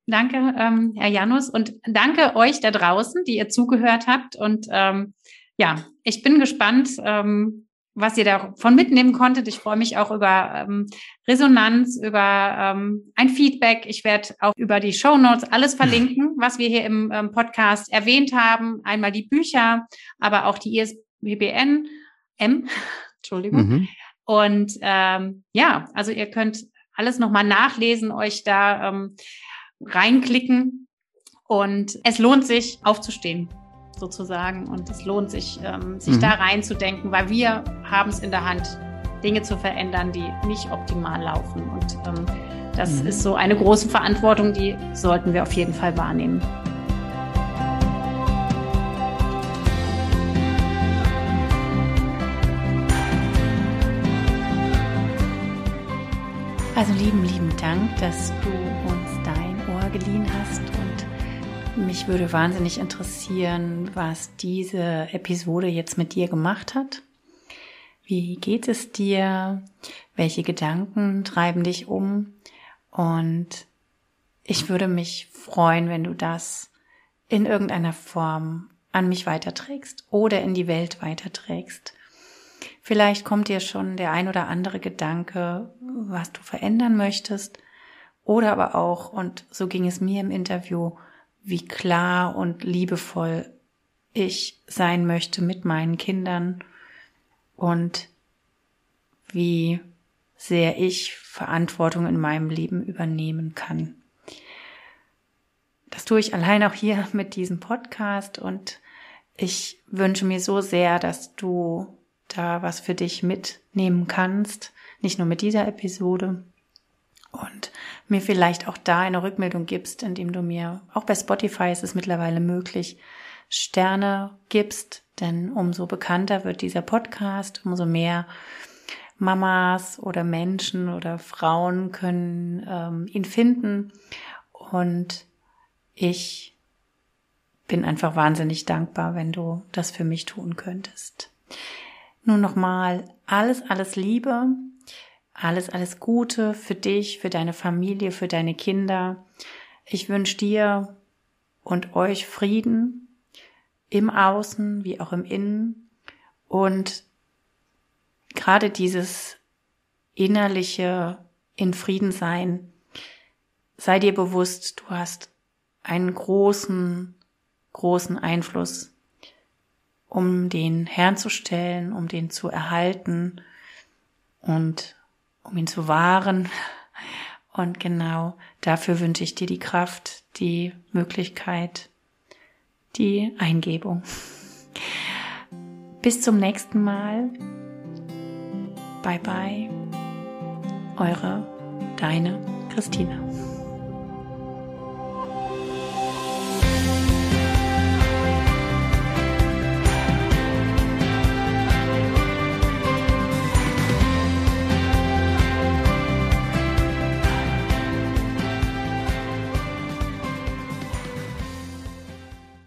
Danke, ähm, Herr Janus, und danke euch da draußen, die ihr zugehört habt und ähm, ja, ich bin gespannt, ähm, was ihr davon mitnehmen konntet. Ich freue mich auch über ähm, Resonanz, über ähm, ein Feedback. Ich werde auch über die Show Notes alles verlinken, was wir hier im ähm, Podcast erwähnt haben. Einmal die Bücher, aber auch die ISBBN M. Entschuldigung. Mhm. Und ähm, ja, also ihr könnt alles nochmal nachlesen, euch da ähm, reinklicken. Und es lohnt sich, aufzustehen sozusagen. Und es lohnt sich, ähm, sich Mhm. da reinzudenken, weil wir haben es in der Hand, Dinge zu verändern, die nicht optimal laufen. Und ähm, das Mhm. ist so eine große Verantwortung, die sollten wir auf jeden Fall wahrnehmen. Also lieben, lieben Dank, dass du uns dein Ohr geliehen hast und mich würde wahnsinnig interessieren, was diese Episode jetzt mit dir gemacht hat. Wie geht es dir? Welche Gedanken treiben dich um? Und ich würde mich freuen, wenn du das in irgendeiner Form an mich weiterträgst oder in die Welt weiterträgst. Vielleicht kommt dir schon der ein oder andere Gedanke, was du verändern möchtest. Oder aber auch, und so ging es mir im Interview, wie klar und liebevoll ich sein möchte mit meinen Kindern und wie sehr ich Verantwortung in meinem Leben übernehmen kann. Das tue ich allein auch hier mit diesem Podcast und ich wünsche mir so sehr, dass du da was für dich mitnehmen kannst, nicht nur mit dieser Episode und mir vielleicht auch da eine Rückmeldung gibst, indem du mir, auch bei Spotify ist es mittlerweile möglich, Sterne gibst, denn umso bekannter wird dieser Podcast, umso mehr Mamas oder Menschen oder Frauen können ähm, ihn finden und ich bin einfach wahnsinnig dankbar, wenn du das für mich tun könntest. Nun nochmal alles, alles Liebe, alles, alles Gute für dich, für deine Familie, für deine Kinder. Ich wünsche dir und euch Frieden im Außen wie auch im Innen und gerade dieses innerliche in Frieden sein. Sei dir bewusst, du hast einen großen, großen Einfluss um den Herrn zu stellen, um den zu erhalten und um ihn zu wahren. Und genau dafür wünsche ich dir die Kraft, die Möglichkeit, die Eingebung. Bis zum nächsten Mal. Bye bye. Eure, deine Christina.